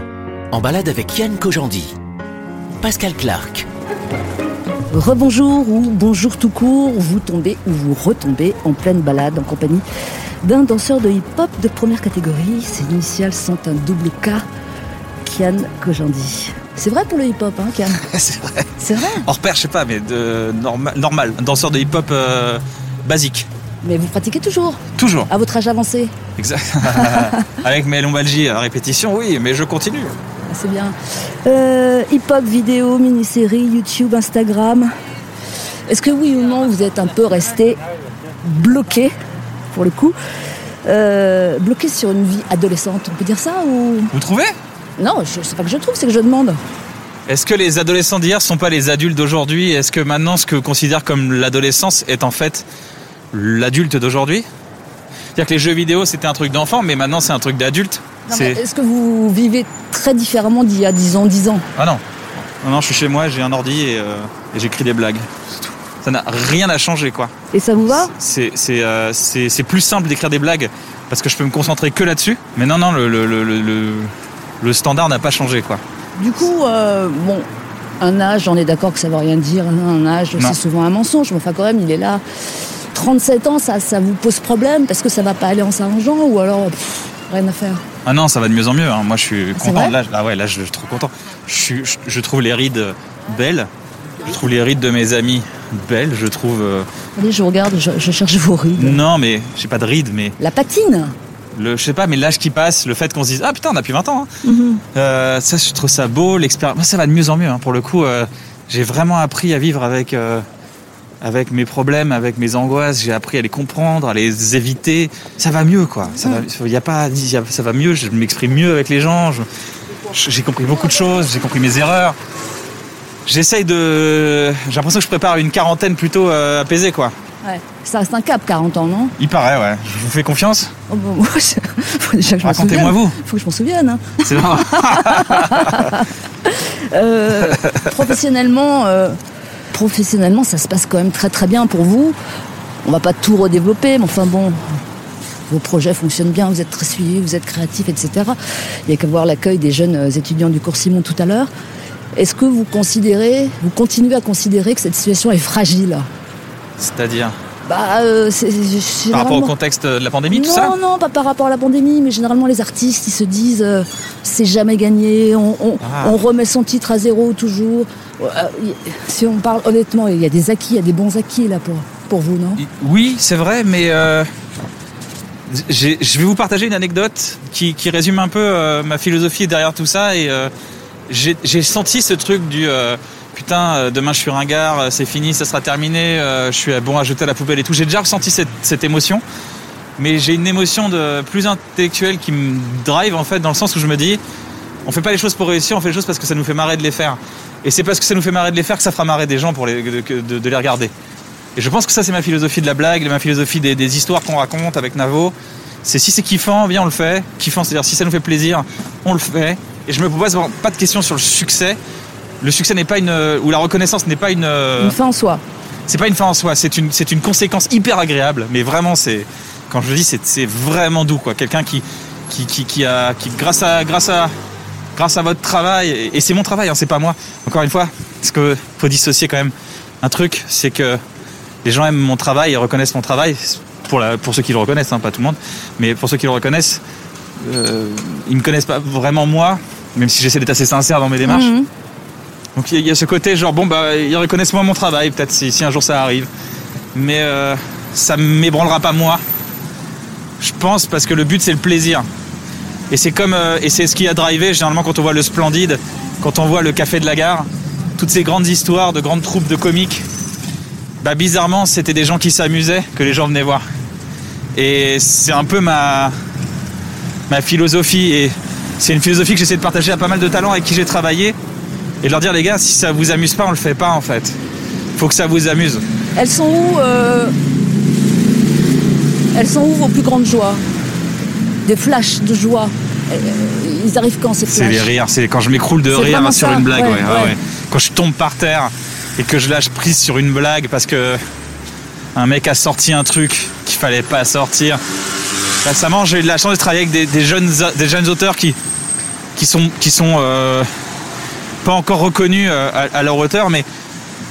en balade avec Yann Kojandi. Pascal Clark. Rebonjour ou bonjour tout court, vous tombez ou vous retombez en pleine balade en compagnie d'un danseur de hip-hop de première catégorie. Ses initiales sont un double K, Kian Kojandi. C'est vrai pour le hip-hop, hein, Kian? C'est vrai. C'est vrai? En repère, je sais pas, mais de normal, normal. Un danseur de hip-hop euh, basique. Mais vous pratiquez toujours, Toujours. à votre âge avancé? Exact. Avec mes lombalgies à répétition, oui, mais je continue. Ah, C'est bien. Euh, hip-hop, vidéo, mini-série, YouTube, Instagram. Est-ce que oui ou non, vous êtes un peu resté bloqué, pour le coup, euh, bloqué sur une vie adolescente, on peut dire ça ou? Vous trouvez? Non, je sais pas que je trouve, c'est que je demande. Est-ce que les adolescents d'hier sont pas les adultes d'aujourd'hui? Est-ce que maintenant, ce que considère comme l'adolescence est en fait l'adulte d'aujourd'hui? C'est-à-dire que les jeux vidéo, c'était un truc d'enfant, mais maintenant, c'est un truc d'adulte. Est-ce que vous vivez très différemment d'il y a 10 ans, 10 ans? Ah non. Non, non, je suis chez moi, j'ai un ordi et, euh, et j'écris des blagues. C'est tout. Ça n'a rien à changer, quoi. Et ça vous va? C'est euh, c'est- plus simple d'écrire des blagues parce que je peux me concentrer que là-dessus. Mais non, non, le, le, standard n'a pas changé, quoi. Du coup, euh, bon, un âge, on est d'accord que ça veut rien dire. Un âge, c'est souvent un mensonge. Mais enfin, quand même, il est là. 37 ans, ça, ça vous pose problème parce que ça va pas aller en s'arrangeant ou alors pff, rien à faire? Ah non, ça va de mieux en mieux. hein. Moi, je suis C'est content. Là, ah ouais, là, je suis trop content. Je, suis- je, je trouve les rides belles. Je trouve les rides de mes amis belles. Je trouve. euh, Allez, je regarde, je, je cherche vos rides. Non, mais j'ai pas de rides, mais La patine le, je sais pas, mais l'âge qui passe, le fait qu'on se dise ah putain, on a plus 20 ans. hein. Mhm. Euh, ça, je trouve ça beau. L'expérience, moi, ça va de mieux en mieux. hein. Pour le coup, euh, j'ai vraiment appris à vivre avec avec mes problèmes, avec mes angoisses. J'ai appris à les comprendre, à les éviter. Ça va mieux, quoi. Ça va, y a pas, y a- ça va mieux. Je m'exprime mieux avec les gens. j'ai compris beaucoup de choses. J'ai compris mes erreurs. J'essaye de. J'ai l'impression que je prépare une quarantaine plutôt euh, apaisée, quoi. Ouais. Ça reste un cap, 40 ans, non? Il paraît, ouais. Je vous fais confiance? oh, bon, moi, je- Racontez-moi vous. Faut que je m'en souvienne. hein. C'est vrai. Euh, professionnellement, euh, professionnellement, ça se passe quand même très très bien pour vous. On va pas tout redévelopper, mais enfin bon, vos projets fonctionnent bien, vous êtes très suivis, vous êtes créatifs, etc. Il y a qu'à voir l'accueil des jeunes euh, étudiants du cours Simon tout à l'heure. Est-ce que vous considérez, vous continuez à considérer que cette situation est fragile? C'est-à-dire? Bah, euh, c'est c'est par rapport au contexte de la pandémie, tout non, ça. non, pas par rapport à la pandémie, mais généralement les artistes, ils se disent euh, c'est jamais gagné, on, on- Ah. on remet son titre à zéro toujours. Euh, si on parle honnêtement, il y a des acquis, il y a des bons acquis là pour, pour vous, non? Oui, c'est vrai, mais j'ai- je vais vous partager une anecdote qui, qui résume un peu ma philosophie derrière tout ça. Et j'ai j'ai senti ce truc du putain, euh, demain je suis ringard, euh, c'est fini, ça sera terminé, euh, je suis bon à jeter à la poubelle et tout. J'ai déjà ressenti cette, émotion, mais j'ai une émotion de plus intellectuelle qui me drive en fait dans le sens où je me dis, on fait pas les choses pour réussir, on fait les choses parce que ça nous fait marrer de les faire. Et c'est parce que ça nous fait marrer de les faire que ça fera marrer des gens pour les, de- les regarder. Et je pense que ça, c'est ma philosophie de la blague, ma philosophie des, histoires qu'on raconte avec Navo. C'est si c'est kiffant, bien on le fait. Kiffant, c'est-à-dire si ça nous fait plaisir, on le fait. Et je me pose pas de questions sur le succès. Le succès n'est pas une ou la reconnaissance n'est pas une Une fin en soi. c'est pas une fin en soi, c'est une, c'est une conséquence hyper agréable, mais vraiment, c'est, quand je le dis, c'est, vraiment doux, quoi. Quelqu'un qui, qui, qui, qui a, qui, grâce à, grâce à, grâce à votre travail, et, c'est mon travail, hein, c'est pas moi. Encore une fois, parce que faut dissocier quand même un truc, c'est que les gens aiment mon travail et reconnaissent mon travail, pour, la, pour ceux qui le reconnaissent, hein, pas tout le monde, mais pour ceux qui le reconnaissent, euh, ils me connaissent pas vraiment moi, même si j'essaie d'être assez sincère dans mes démarches. Mhm. Donc il y a- ce côté genre bon bah ils reconnaissent moi mon travail peut-être si, si un jour ça arrive, mais euh, ça m'ébranlera pas moi. Je pense parce que le but c'est le plaisir. Et c'est comme euh, et c'est ce qui a drivé généralement quand on voit le Splendide, quand on voit le Café de la Gare, toutes ces grandes histoires de grandes troupes de comiques. Bah bizarrement c'était des gens qui s'amusaient que les gens venaient voir. Et c'est un peu ma ma philosophie et c'est une philosophie que j'essaie de partager à pas mal de talents avec qui j'ai travaillé et de leur dire les gars si ça vous amuse pas on le fait pas en fait faut que ça vous amuse Elles sont où euh, Elles sont où vos plus grandes joies? Des flashs de joie. Euh, Ils arrivent quand ces c'est les rires c'est quand je m'écroule de rire sur ça, une blague ouais, ouais, ouais, ouais. ouais. quand je tombe par terre et que je lâche prise sur une blague parce que un mec a sorti un truc qu'il fallait pas sortir récemment j'ai eu de la chance de travailler avec des, des jeunes des jeunes auteurs qui qui sont qui sont euh, pas encore reconnus euh, à, leur hauteur mais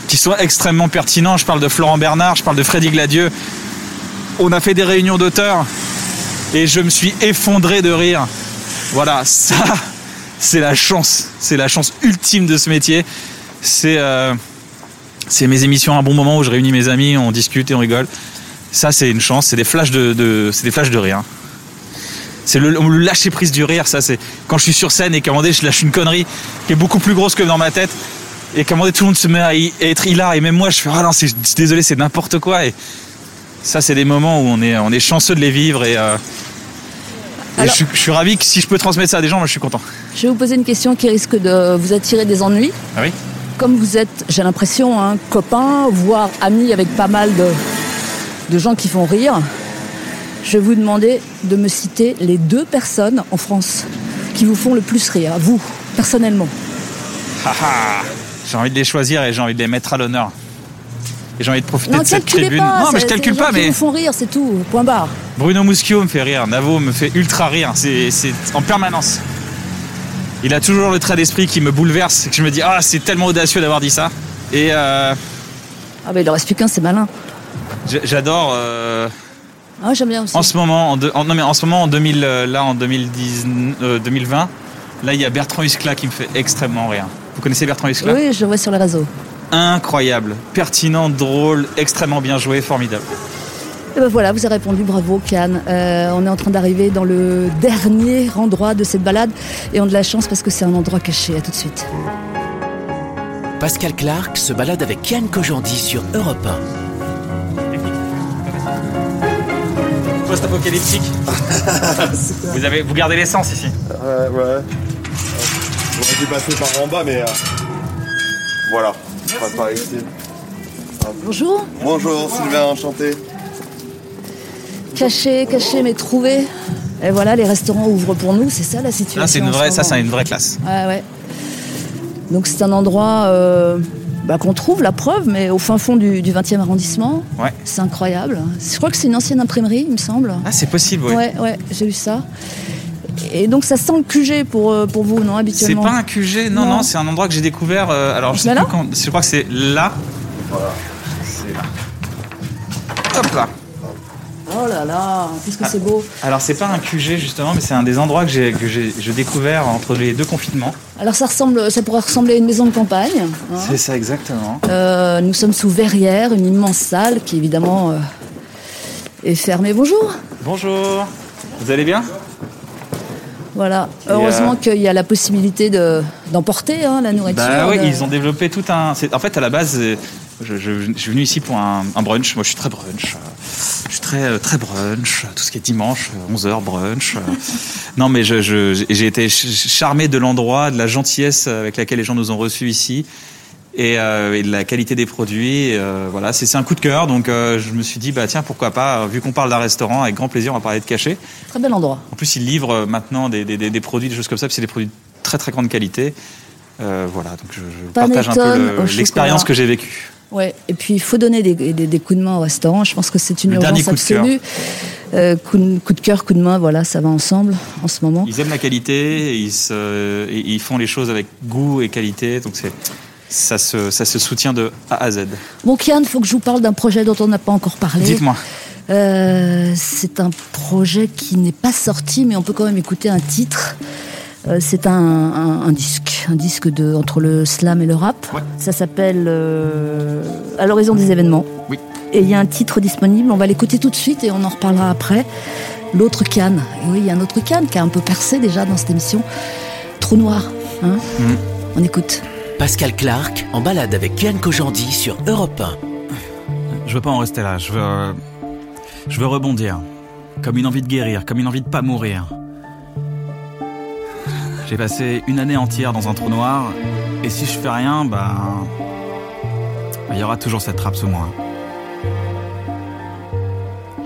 qui sont extrêmement pertinents. Je parle de Florent Bernard je parle de Freddy Gladieux on a fait des réunions d'auteurs et je me suis effondré de rire. Voilà ça c'est la chance c'est la chance ultime de ce métier. C'est euh, mes émissions à un bon moment où je réunis mes amis on discute et on rigole. Ça c'est une chance c'est des de, des flashs de rire c'est le, le lâcher prise du rire ça c'est quand je suis sur scène et qu'à un moment donné je lâche une connerie qui est beaucoup plus grosse que dans ma tête et qu'à un moment donné tout le monde se met à, y- à être hilar et même moi je fais ah non c'est désolé c'est n'importe quoi et ça c'est des moments où on est on est chanceux de les vivre et, euh, et Alors- je, suis- je suis ravi que si je peux transmettre ça à des gens moi je suis content Je vais vous poser une question qui risque de vous attirer des ennuis. ah oui Comme vous êtes, j'ai l'impression, un copain, voire ami avec pas mal de, de gens qui font rire, je vais vous demander de me citer les deux personnes en France qui vous font le plus rire, vous, personnellement. Haha. j'ai envie de les choisir et j'ai envie de les mettre à l'honneur et j'ai envie de profiter Non, de cette tribune pas. non mais je calcule pas mais vous font rire, c'est tout. Point barre. Bruno Muschio me fait rire, Navo me fait ultra rire, c'est en permanence. Il a toujours le trait d'esprit qui me bouleverse, que je me dis ah c'est tellement audacieux d'avoir dit ça. Et euh, Ah ben il en reste plus qu'un, c'est malin. j'adore euh, Ah, j'aime bien aussi. en ce moment, en, de- en- non mais en ce moment en 2000, euh, là en 2010, euh, 2020, là il y a Bertrand Huskla qui me fait extrêmement rire. Vous connaissez Bertrand Huskla? Oui, je le vois sur les réseaux. Incroyable, pertinent, drôle, extrêmement bien joué, formidable. Et ben voilà, vous avez répondu, bravo Cannes. Euh, on est en train d'arriver dans le dernier endroit de cette balade et on a de la chance parce que c'est un endroit caché. À tout de suite. Pascal Clark se balade avec Yann Kojandi sur Europe Post-apocalyptique. vous, avez, vous gardez l'essence ici. Ouais, ouais. J'aurais dû passer par en bas, mais. euh, Voilà. Pas par ici. Bonjour. Bonjour, Sylvain, enchanté. Caché, caché, mais trouvé. Et voilà, les restaurants ouvrent pour nous, c'est ça la situation. Là c'est une vraie, ça c'est une vraie classe. Ouais, ouais. Donc c'est un endroit euh, bah, qu'on trouve, la preuve, mais au fin fond du, du 20e arrondissement. Ouais. C'est incroyable. Je crois que c'est une ancienne imprimerie, il me semble. Ah c'est possible oui. Ouais, ouais, j'ai vu ça. Et donc ça sent le QG pour, euh, pour vous, non, C'est habituellement pas un QG, non, non, Non. c'est un endroit que j'ai découvert. euh, alors, je sais Mais plus là quand. Je crois que c'est là. Voilà. C'est là. Hop là. Oh là là, qu'est-ce que c'est beau. Alors, c'est pas un QG justement, mais c'est un des endroits que j'ai que j'ai j'ai découvert entre les deux confinements. Alors ça ressemble, ça pourrait ressembler à une maison de campagne. hein. C'est ça exactement. Euh, nous sommes sous verrière, une immense salle qui évidemment euh, est fermée. Bonjour. Bonjour. Vous allez bien? Voilà. Et, Heureusement euh, qu'il y a la possibilité de d'emporter hein, la nourriture. Bah oui, de- ils ont développé tout un. En fait, à la base, je, je- je suis venu ici pour un, un brunch. Moi, je suis très brunch. euh, Je suis très euh, très brunch. Tout ce qui est dimanche, 11h brunch. euh. Non, mais je- je- j'ai été ch- charmé de l'endroit, de la gentillesse avec laquelle les gens nous ont reçus ici. et, euh, et de la qualité des produits. euh, voilà, c'est un coup de cœur. Donc euh, je me suis dit, bah tiens, pourquoi pas, euh, vu qu'on parle d'un restaurant, avec grand plaisir, on va parler de cachet. Très bel endroit. En plus, ils livrent euh, maintenant des, des, des, des produits, des choses comme ça, puis c'est des produits de très très grande qualité. Euh, voilà, donc je, je partage un peu le- au l'expérience que j'ai vécue. Ouais. Et puis il faut donner des, des- des coups de main au restaurant. Je pense que c'est une Le urgence coup de absolue. Euh, coup, de, coup de cœur, coup de main, voilà, ça va ensemble en ce moment. Ils aiment la qualité, et ils, se, et ils font les choses avec goût et qualité, donc c'est ça se, ça se soutient de A à Z. Bon, Kian, il faut que je vous parle d'un projet dont on n'a pas encore parlé. Dites-moi. Euh, c'est un projet qui n'est pas sorti, mais on peut quand même écouter un titre. Euh, c'est un, un- un disque, un disque de, entre le slam et le rap. Ouais. Ça s'appelle euh, À l'horizon des événements. Oui. Et il y a un titre disponible, on va l'écouter tout de suite et on en reparlera après. L'autre Cannes. Et oui, il y a un autre Cannes qui a un peu percé déjà dans cette émission. Trou noir. Hein Mhm. On écoute. Pascal Clark en balade avec Yann Kojandi sur Europe 1. Je veux pas en rester là. Je veux, euh, je veux rebondir, comme une envie de guérir, comme une envie de pas mourir. J'ai passé une année entière dans un trou noir, et si je fais rien, bah, il y aura toujours cette trappe sous moi.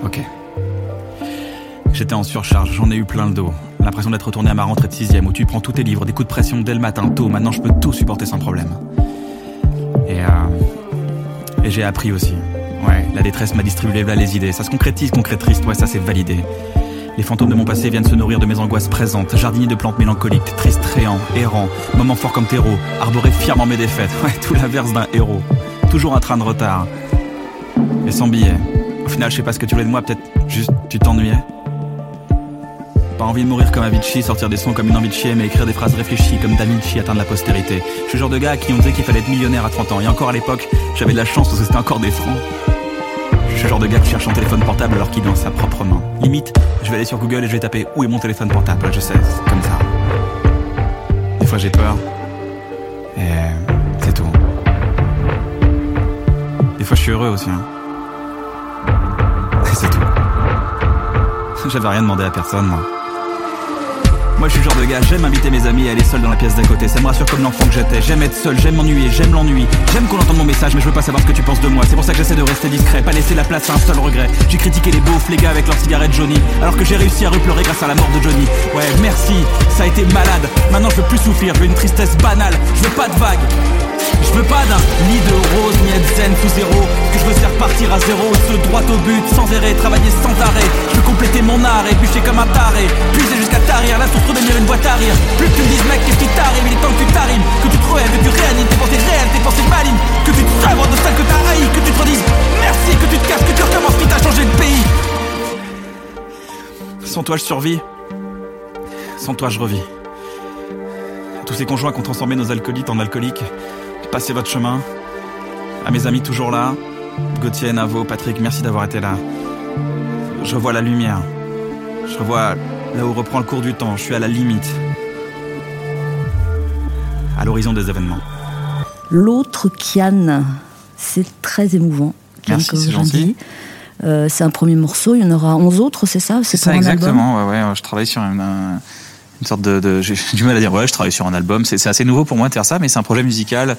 Ok. J'étais en surcharge, j'en ai eu plein le dos. L'impression d'être retourné à ma rentrée de sixième, où tu prends tous tes livres, des coups de pression dès le matin tôt. Maintenant, je peux tout supporter sans problème. Et, euh, et j'ai appris aussi. Ouais, la détresse m'a distribué là les idées. Ça se concrétise, concret triste, ouais, ça c'est validé. Les fantômes de mon passé viennent se nourrir de mes angoisses présentes. Jardinier de plantes mélancoliques, triste, réant, errant, moment fort comme terreau, arboré fièrement mes défaites. Ouais, tout l'inverse d'un héros. Toujours un train de retard. Et sans billet. Au final, je sais pas ce que tu voulais de moi, peut-être juste tu t'ennuyais. Pas envie de mourir comme Avicii, sortir des sons comme une envie mais écrire des phrases réfléchies comme Da Vinci atteindre la postérité. Je suis le genre de gars qui on disait qu'il fallait être millionnaire à 30 ans. Et encore à l'époque, j'avais de la chance parce que c'était encore des francs. Je suis le genre de gars qui cherche son téléphone portable alors qu'il est dans sa propre main. Limite, je vais aller sur Google et je vais taper où est mon téléphone portable. Je sais, c'est comme ça. Des fois j'ai peur. Et c'est tout. Des fois je suis heureux aussi. hein. Et c'est tout. J'avais rien demandé à personne, moi. Moi je suis le genre de gars, j'aime inviter mes amis à aller seul dans la pièce d'à côté. Ça me rassure comme l'enfant que j'étais. J'aime être seul, j'aime m'ennuyer, j'aime l'ennui. J'aime qu'on entende mon message, mais je veux pas savoir ce que tu penses de moi. C'est pour ça que j'essaie de rester discret, pas laisser la place à un seul regret. J'ai critiqué les beaufs, les gars avec leur cigarette Johnny. Alors que j'ai réussi à repleurer grâce à la mort de Johnny. Ouais, merci, ça a été malade. Maintenant je veux plus souffrir, je veux une tristesse banale. Je veux pas de vagues. Je veux pas d'un lit de rose, ni être zen sous zéro. Que je veux c'est repartir à zéro, se droit au but, sans errer, travailler sans arrêt. Je veux compléter mon art et comme un taré. Puiser jusqu'à tarir, la source devenir une boîte à rire. Plus que tu me dises, mec, qu'est-ce qui t'arrive, il est temps que tu t'arrimes. Que tu te relèves, que tu réanimes tes pensées réelles, tes pensées malignes. Que tu te sabres de celles que t'as haï, que tu te redises merci, que tu te casses, que tu recommences, qui t'a changé de pays. Sans toi, je survis. Sans toi, je revis. Tous ces conjoints qui ont transformé nos alcoolites en alcooliques. Passez votre chemin. À mes amis toujours là. Gauthier, Navo, Patrick, merci d'avoir été là. Je revois la lumière. Je revois là où reprend le cours du temps. Je suis à la limite. À l'horizon des événements. L'autre Kian, c'est très émouvant. Kian Merci, c'est gentil. Euh, c'est un premier morceau, il y en aura 11 autres, c'est ça? C'est un album? exactement. Ouais, ouais, je travaille sur une, un- une sorte de. de- J'ai du mal à dire ouais, je travaille sur un album. C'est assez nouveau pour moi de faire ça, mais c'est un projet musical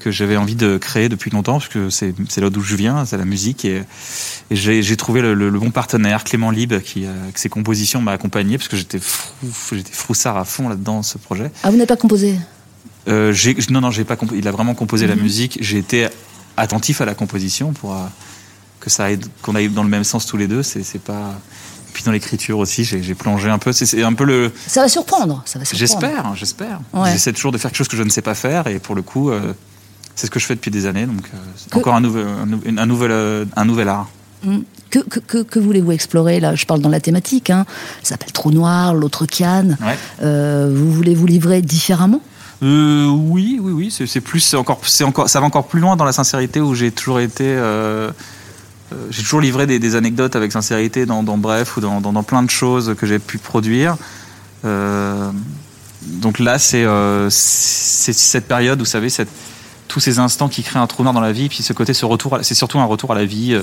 que j'avais envie de créer depuis longtemps parce que c'est là d'où je viens, c'est la musique et, et j'ai trouvé le, le- le bon partenaire, Clément Lib, qui euh, avec ses compositions m'a accompagné parce que j'étais fou, j'étais froussard à fond là-dedans ce projet. Ah, vous n'avez pas composé? Euh, non, non, j'ai pas Il a vraiment composé la Mhm. musique. J'ai été attentif à la composition pour euh, que ça qu'on aille dans le même sens tous les deux. C'est pas. Et puis dans l'écriture aussi, j'ai, plongé un peu. C'est, un peu le. Ça va surprendre, ça va surprendre. J'espère, j'espère. Ouais. J'essaie toujours de faire quelque chose que je ne sais pas faire, et pour le coup, euh, c'est ce que je fais depuis des années. Donc, euh, c'est encore un nouvel, un, nou- un nouvel, euh, un nouvel art. Mm. Que, que, que, que voulez-vous explorer? Là, je parle dans la thématique. Hein. Ça s'appelle Trou Noir, l'autre Kian. Ouais. Euh, vous voulez vous livrer différemment? Euh, oui, oui, oui. C'est, plus, c'est encore, c'est encore, ça va encore plus loin dans la sincérité où j'ai toujours été. euh, j'ai toujours livré des, anecdotes avec sincérité dans, Bref ou dans, plein de choses que j'ai pu produire. Euh, donc là, c'est, euh, c'est cette période, vous savez, tous ces instants qui créent un trou noir dans la vie, puis ce côté, ce retour, c'est surtout un retour à la vie. euh,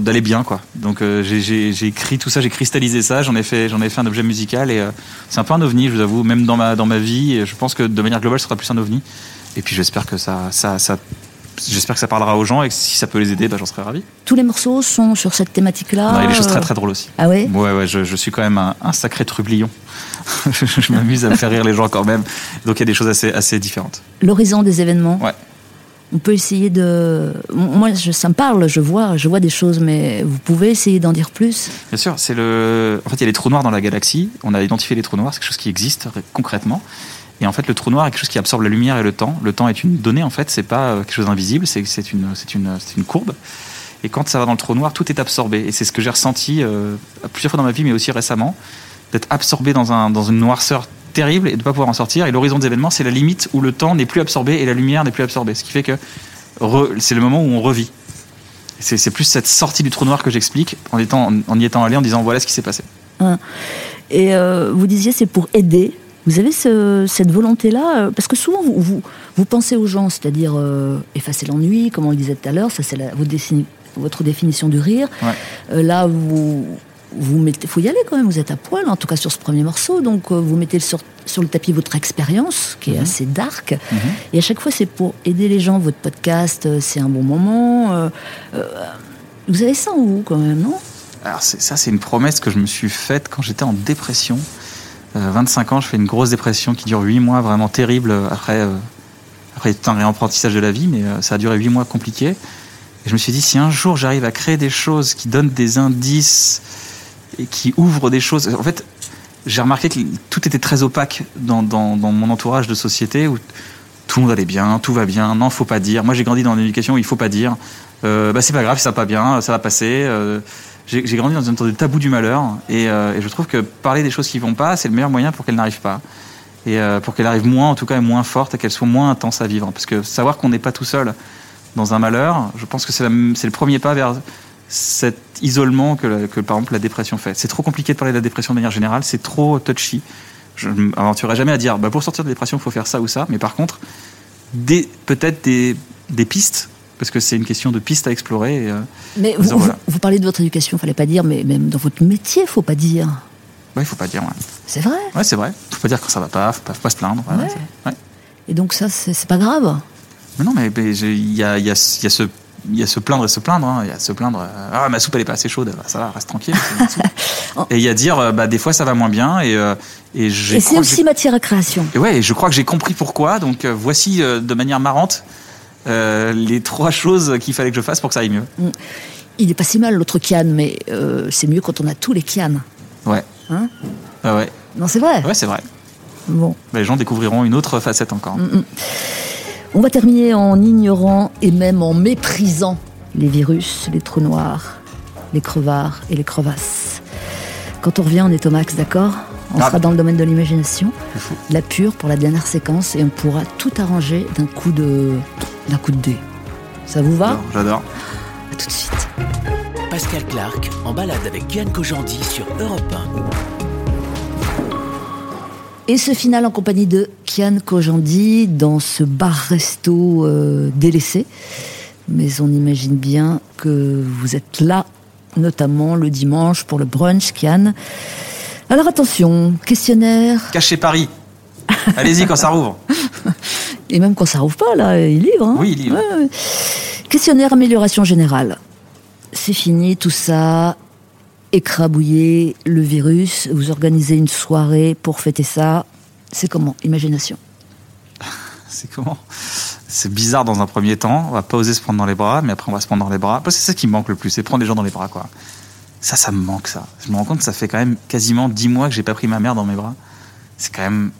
d'aller bien quoi donc euh, j'ai- écrit tout ça j'ai cristallisé ça j'en ai fait un objet musical et euh, c'est un peu un ovni je vous avoue même dans ma vie je pense que de manière globale ce sera plus un ovni Et puis j'espère que ça, j'espère que ça parlera aux gens et que si ça peut les aider, bah, j'en serais ravi. Tous les morceaux sont sur cette thématique-là. Il y a des choses très très drôles aussi. Ah ouais? Ouais, ouais, je, je suis quand même un, un sacré trublion. je m'amuse à me faire rire les gens quand même. Donc il y a des choses assez, assez différentes. L'horizon des événements. Ouais. On peut essayer de. Moi, je- ça me parle, je vois, je vois des choses, mais vous pouvez essayer d'en dire plus? Bien sûr, c'est le. En fait, il y a les trous noirs dans la galaxie. On a identifié les trous noirs, c'est quelque chose qui existe concrètement. Et en fait, le trou noir est quelque chose qui absorbe la lumière et le temps. Le temps est une donnée, en fait, c'est pas euh, quelque chose d'invisible, c'est une, courbe. Et quand ça va dans le trou noir, tout est absorbé. Et c'est ce que j'ai ressenti euh, plusieurs fois dans ma vie, mais aussi récemment, d'être absorbé dans, un, dans une noirceur terrible et de ne pas pouvoir en sortir. Et l'horizon des événements, c'est la limite où le temps n'est plus absorbé et la lumière n'est plus absorbée. Ce qui fait que c'est le moment où on revit. C'est plus cette sortie du trou noir que j'explique en y étant allé, en disant voilà ce qui s'est passé. Hein. Et euh, vous disiez c'est pour aider. Vous avez ce- cette volonté-là euh, Parce que souvent, vous, vous, vous pensez aux gens, c'est-à-dire euh, effacer l'ennui, comme on le disait tout à l'heure, ça c'est la- votre, défini- votre définition du rire. Ouais. Euh, là, vous, vous mettez, faut y aller quand même, vous êtes à poil, en tout cas sur ce premier morceau, donc euh, vous mettez sur, sur le tapis votre expérience, qui est Mhm. assez dark, et à chaque fois c'est pour aider les gens, votre podcast, c'est un bon moment. vous avez ça en vous quand même, non? Alors ça, c'est une promesse que je me suis faite quand j'étais en dépression. Euh, 25 ans, je fais une grosse dépression qui dure 8 mois, vraiment terrible. Après, euh, après un réapprentissage de la vie, mais euh, ça a duré 8 mois compliqués. Et je me suis dit, si un jour j'arrive à créer des choses qui donnent des indices et qui ouvrent des choses. En fait, j'ai remarqué que tout était très opaque dans, mon entourage de société où tout le monde allait bien, tout va bien, non, faut pas dire. Moi, j'ai grandi dans une éducation où il faut pas dire. Euh, bah, c'est pas grave, ça va pas bien, ça va passer. Euh, j'ai grandi dans une sorte de tabou du malheur et, euh, et je trouve que parler des choses qui vont pas, c'est le meilleur moyen pour qu'elles n'arrivent pas. Et euh, pour qu'elles arrivent moins, en tout cas, et moins fortes et qu'elles soient moins intenses à vivre. Parce que savoir qu'on n'est pas tout seul dans un malheur, je pense que c'est le premier pas vers cet isolement que, par exemple, la dépression fait. C'est trop compliqué de parler de la dépression de manière générale, c'est trop touchy. Je ne m'aventurerai jamais à dire, bah, pour sortir de la dépression, il faut faire ça ou ça. Mais par contre, peut-être des pistes, parce que c'est une question de pistes à explorer. et, euh, Mais vous, disant, vous, voilà. vous parlez de votre éducation, fallait pas dire, mais même dans votre métier, faut pas dire. Ouais, il faut pas dire. Ouais, C'est vrai. ouais c'est vrai. faut pas dire quand ça va pas, faut pas, faut pas se plaindre. ouais, Ouais. Et donc ça, c'est pas grave. Mais non, mais il y a, il y, a, il y, a ce, il y a se plaindre et se plaindre. hein. Il y a se plaindre. euh, ah, ma soupe elle est pas assez chaude. Bah, ça va, reste tranquille. et il y a dire, euh, bah, des fois ça va moins bien et, euh, et Et c'est aussi matière à création. Et ouais, et je crois que j'ai compris pourquoi. Donc euh, voici euh, de manière marrante euh, les trois choses qu'il fallait que je fasse pour que ça aille mieux. Il est pas si mal l'autre Kian, mais euh, c'est mieux quand on a tous les Kian. Ouais. Hein Ah ouais. non, c'est vrai. Ouais, c'est vrai. Bon. Bah, les gens découvriront une autre facette encore. Mm, mm. On va terminer en ignorant et même en méprisant les virus, les trous noirs, les crevards et les crevasses. Quand on revient, on est au max, d'accord On Ah. sera dans le domaine de l'imagination, la pure pour la dernière séquence, et on pourra tout arranger d'un coup de d'un coup de dé. Ça vous va J'adore. À tout de suite. Pascal Clark en balade avec Yann Kojandi sur Europe Et ce final en compagnie de Kian Kojandi dans ce bar-resto euh, délaissé. Mais on imagine bien que vous êtes là, notamment le dimanche pour le brunch, Kian. Alors attention, questionnaire, Caché Paris. Allez-y quand ça rouvre. et même quand ça rouvre pas, là, il livre. hein. Oui, il livre. Ouais, ouais. Questionnaire amélioration générale. C'est fini tout ça. Écrabouiller le virus. Vous organisez une soirée pour fêter ça. C'est comment? Imagination. C'est comment? C'est bizarre dans un premier temps. On va pas oser se prendre dans les bras, mais après on va se prendre dans les bras. Parce que c'est ça qui me manque le plus, c'est prendre les gens dans les bras, quoi. Ça, ça me manque, ça. Je me rends compte que ça fait quand même quasiment dix mois que j'ai pas pris ma mère dans mes bras. C'est quand même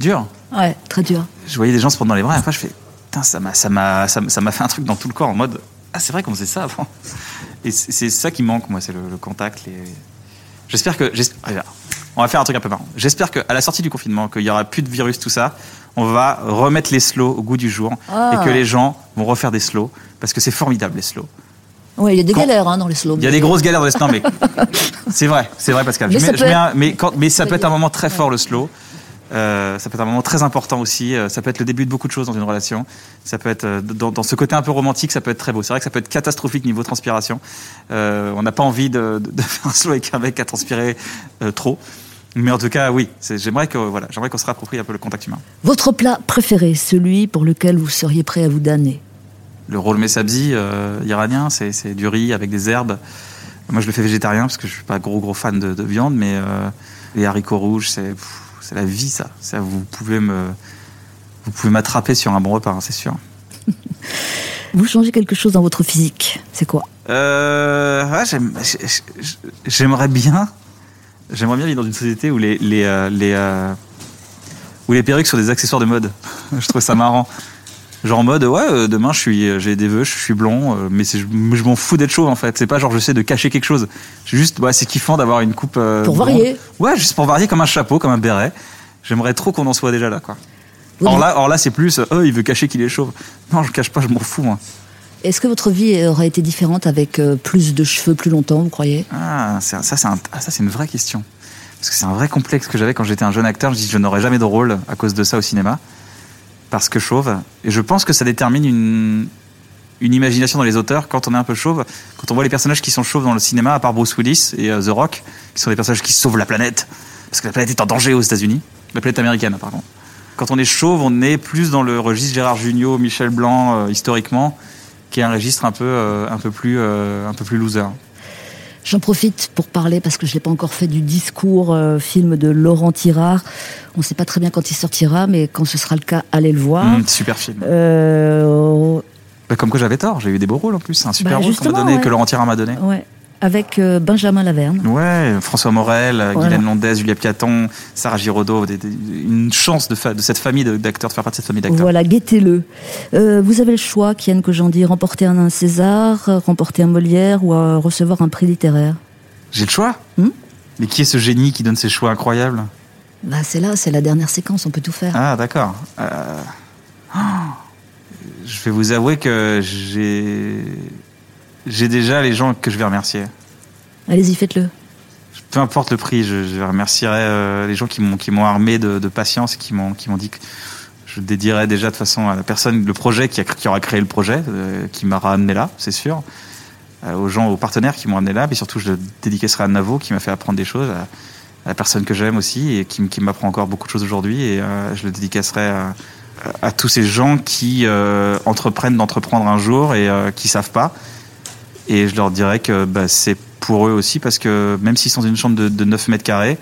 dur. Ouais, très dur. Je voyais des gens se prendre dans les bras et après je fais, putain, ça m'a, ça m'a, ça m'a fait un truc dans tout le corps en mode, ah c'est vrai qu'on faisait ça avant. Et c'est ça qui manque, moi, c'est le, le contact. Les... J'espère que, on va faire un truc un peu marrant. J'espère qu'à la sortie du confinement, qu'il y aura plus de virus, tout ça, on va remettre les slows au goût du jour Ah. et que les gens vont refaire des slows parce que c'est formidable les slows. Ouais, il y a des Quand- galères hein, dans les slogans. Il y a des grosses galères dans les slows, mais c'est vrai, c'est vrai Pascal. Mais Je ça mets- peut je mets être- un- mais, quand- mais ça peut être un moment très fort le slow. Euh, ça peut être un moment très important aussi. Euh, ça peut être le début de beaucoup de choses dans une relation. Ça peut être euh, dans, dans ce côté un peu romantique, ça peut être très beau. C'est vrai que ça peut être catastrophique niveau transpiration. On n'a pas envie de, de- de faire un slow avec un mec qui a transpiré trop. Mais en tout cas, oui, j'aimerais que voilà, qu'on se réapproprie un peu le contact humain. Votre plat préféré, celui pour lequel vous seriez prêt à vous damner? Le roll sabzi iranien, c'est du riz avec des herbes. Moi, je le fais végétarien parce que je suis pas gros gros fan de, de viande, mais les haricots rouges, c'est c'est la vie, ça. ça. Vous pouvez me vous pouvez m'attraper sur un bon repas, hein, c'est sûr. Vous changez quelque chose dans votre physique, c'est quoi? Euh, ouais, j'aimerais bien, j'aimerais bien vivre dans une société où les les euh, les euh, où les perruques sont des accessoires de mode. je trouve ça marrant. Genre en mode ouais euh, demain je suis j'ai des vœux je suis blond euh, mais je, je m'en fous d'être chauve en fait c'est pas genre j'essaie de cacher quelque chose c'est juste ouais, c'est kiffant d'avoir une coupe euh, Pour blonde. varier. ouais juste pour varier comme un chapeau comme un béret j'aimerais trop qu'on en soit déjà là quoi or là or là c'est plus euh, il veut cacher qu'il est chauve non je cache pas je m'en fous moi Est-ce que votre vie aurait été différente avec euh, plus de cheveux plus longtemps, vous croyez? Ah, ça, c'est un- ah, ça, c'est une vraie question. Parce que c'est un vrai complexe que j'avais quand j'étais un jeune acteur. Je dis, je n'aurai jamais de rôle à cause de ça au cinéma. Parce que chauve. Et je pense que ça détermine une, imagination dans les auteurs quand on est un peu chauve. Quand on voit les personnages qui sont chauves dans le cinéma, à part Bruce Willis et euh, The Rock, qui sont des personnages qui sauvent la planète. Parce que la planète est en danger aux États-Unis. La planète américaine, pardon. Quand on est chauve, on est plus dans le registre Gérard Jugnot, Michel Blanc, euh, historiquement, qui est un registre un peu, euh, un peu, plus, euh, un peu plus loser. J'en profite pour parler, parce que je n'ai pas encore fait du discours euh, film de Laurent Tirard. On ne sait pas très bien quand il sortira, mais quand ce sera le cas, allez le voir. Mmh, super film. Euh, Bah, comme quoi j'avais tort, j'ai eu des beaux rôles en plus. C'est un super Bah, rôle donné, ouais. que Laurent Tirard m'a donné. ouais, avec euh, Benjamin Laverne. Ouais, François Morel, euh, Voilà. Guylaine Julia Piaton, Sarah Giraudot, des- des- une chance de, fa- de cette famille d'acteurs, de faire partie de cette famille d'acteurs. Voilà, guettez-le. Euh, vous avez le choix, Kian Kojandi, remporter un César, remporter un Molière ou euh, recevoir un prix littéraire. J'ai le choix Hmm Mais qui est ce génie qui donne ces choix incroyables? Bah, c'est là, c'est la dernière séquence, on peut tout faire. Ah, d'accord. Euh, oh, Je vais vous avouer que j'ai j'ai déjà les gens que je vais remercier. Allez-y, faites-le. peu importe le prix, je, je remercierai euh, les gens qui m'ont qui m'ont armé de, de patience et qui m'ont qui m'ont dit que je dédierai déjà de façon à la personne, le projet qui, a, qui aura créé le projet, euh, qui m'aura amené là, c'est sûr, Euh, aux gens, aux partenaires qui m'ont amené là, mais surtout je le dédicacerai à Navo qui m'a fait apprendre des choses, à, à la personne que j'aime aussi et qui, m'apprend encore beaucoup de choses aujourd'hui, et je le dédicacerai à, à tous ces gens qui entreprennent d'entreprendre un jour et qui savent pas. Et je leur dirais que bah, c'est pour eux aussi parce que même s'ils sont dans une chambre de, de 9 mètres carrés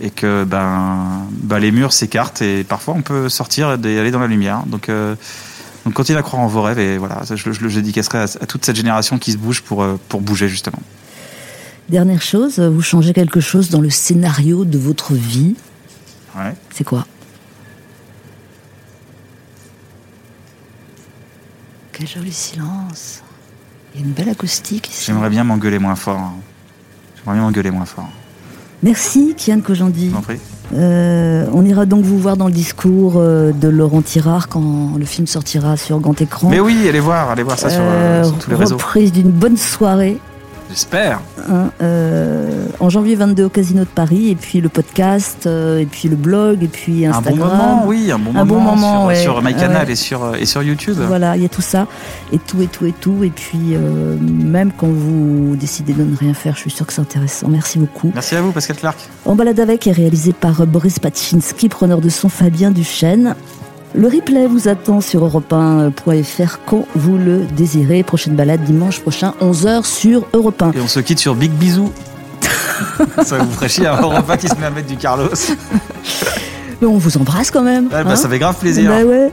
et que ben, bah, les murs s'écartent et parfois on peut sortir et aller dans la lumière. Donc, euh, donc continuez à croire en vos rêves et voilà, je, je le dédicacerai à, à toute cette génération qui se bouge pour, euh, pour bouger justement. Dernière chose, vous changez quelque chose dans le scénario de votre vie? Ouais. C'est quoi? Quel joli silence. Il y a une belle acoustique ici. J'aimerais bien m'engueuler moins fort. hein. J'aimerais bien m'engueuler moins fort. Merci, Kian Kojandi. Je vous en prie. Euh, on ira donc vous voir dans le discours euh, de Laurent Tirard quand le film sortira sur grand écran. Mais oui, allez voir, allez voir ça sur, Euh, euh, sur tous les réseaux. reprise d'une bonne soirée J'espère. hein, euh, en janvier 22 au Casino de Paris, et puis le podcast, euh, et puis le blog, et puis Un bon Instagram. moment, oui, un bon Un bon moment, sur, ouais. sur MyCanal Ouais. et sur, euh, et sur YouTube. Voilà, il y a tout ça, et tout, et tout, et tout. Et puis, euh, même quand vous décidez de ne rien faire, je suis sûre que c'est intéressant. Merci beaucoup. Merci à vous, Pascal Clark. En balade avec est réalisé par Boris Patchinski, preneur de son Fabien Duchesne. Le replay vous attend sur europe1.fr quand vous le désirez. Prochaine balade dimanche prochain, 11h sur Europe 1. Et on se quitte sur Big Bisou. ça vous ferait chier un repas qui se met à mettre du Carlos. Mais on vous embrasse quand même. Ah, bah, hein ça fait grave plaisir. Bah ouais.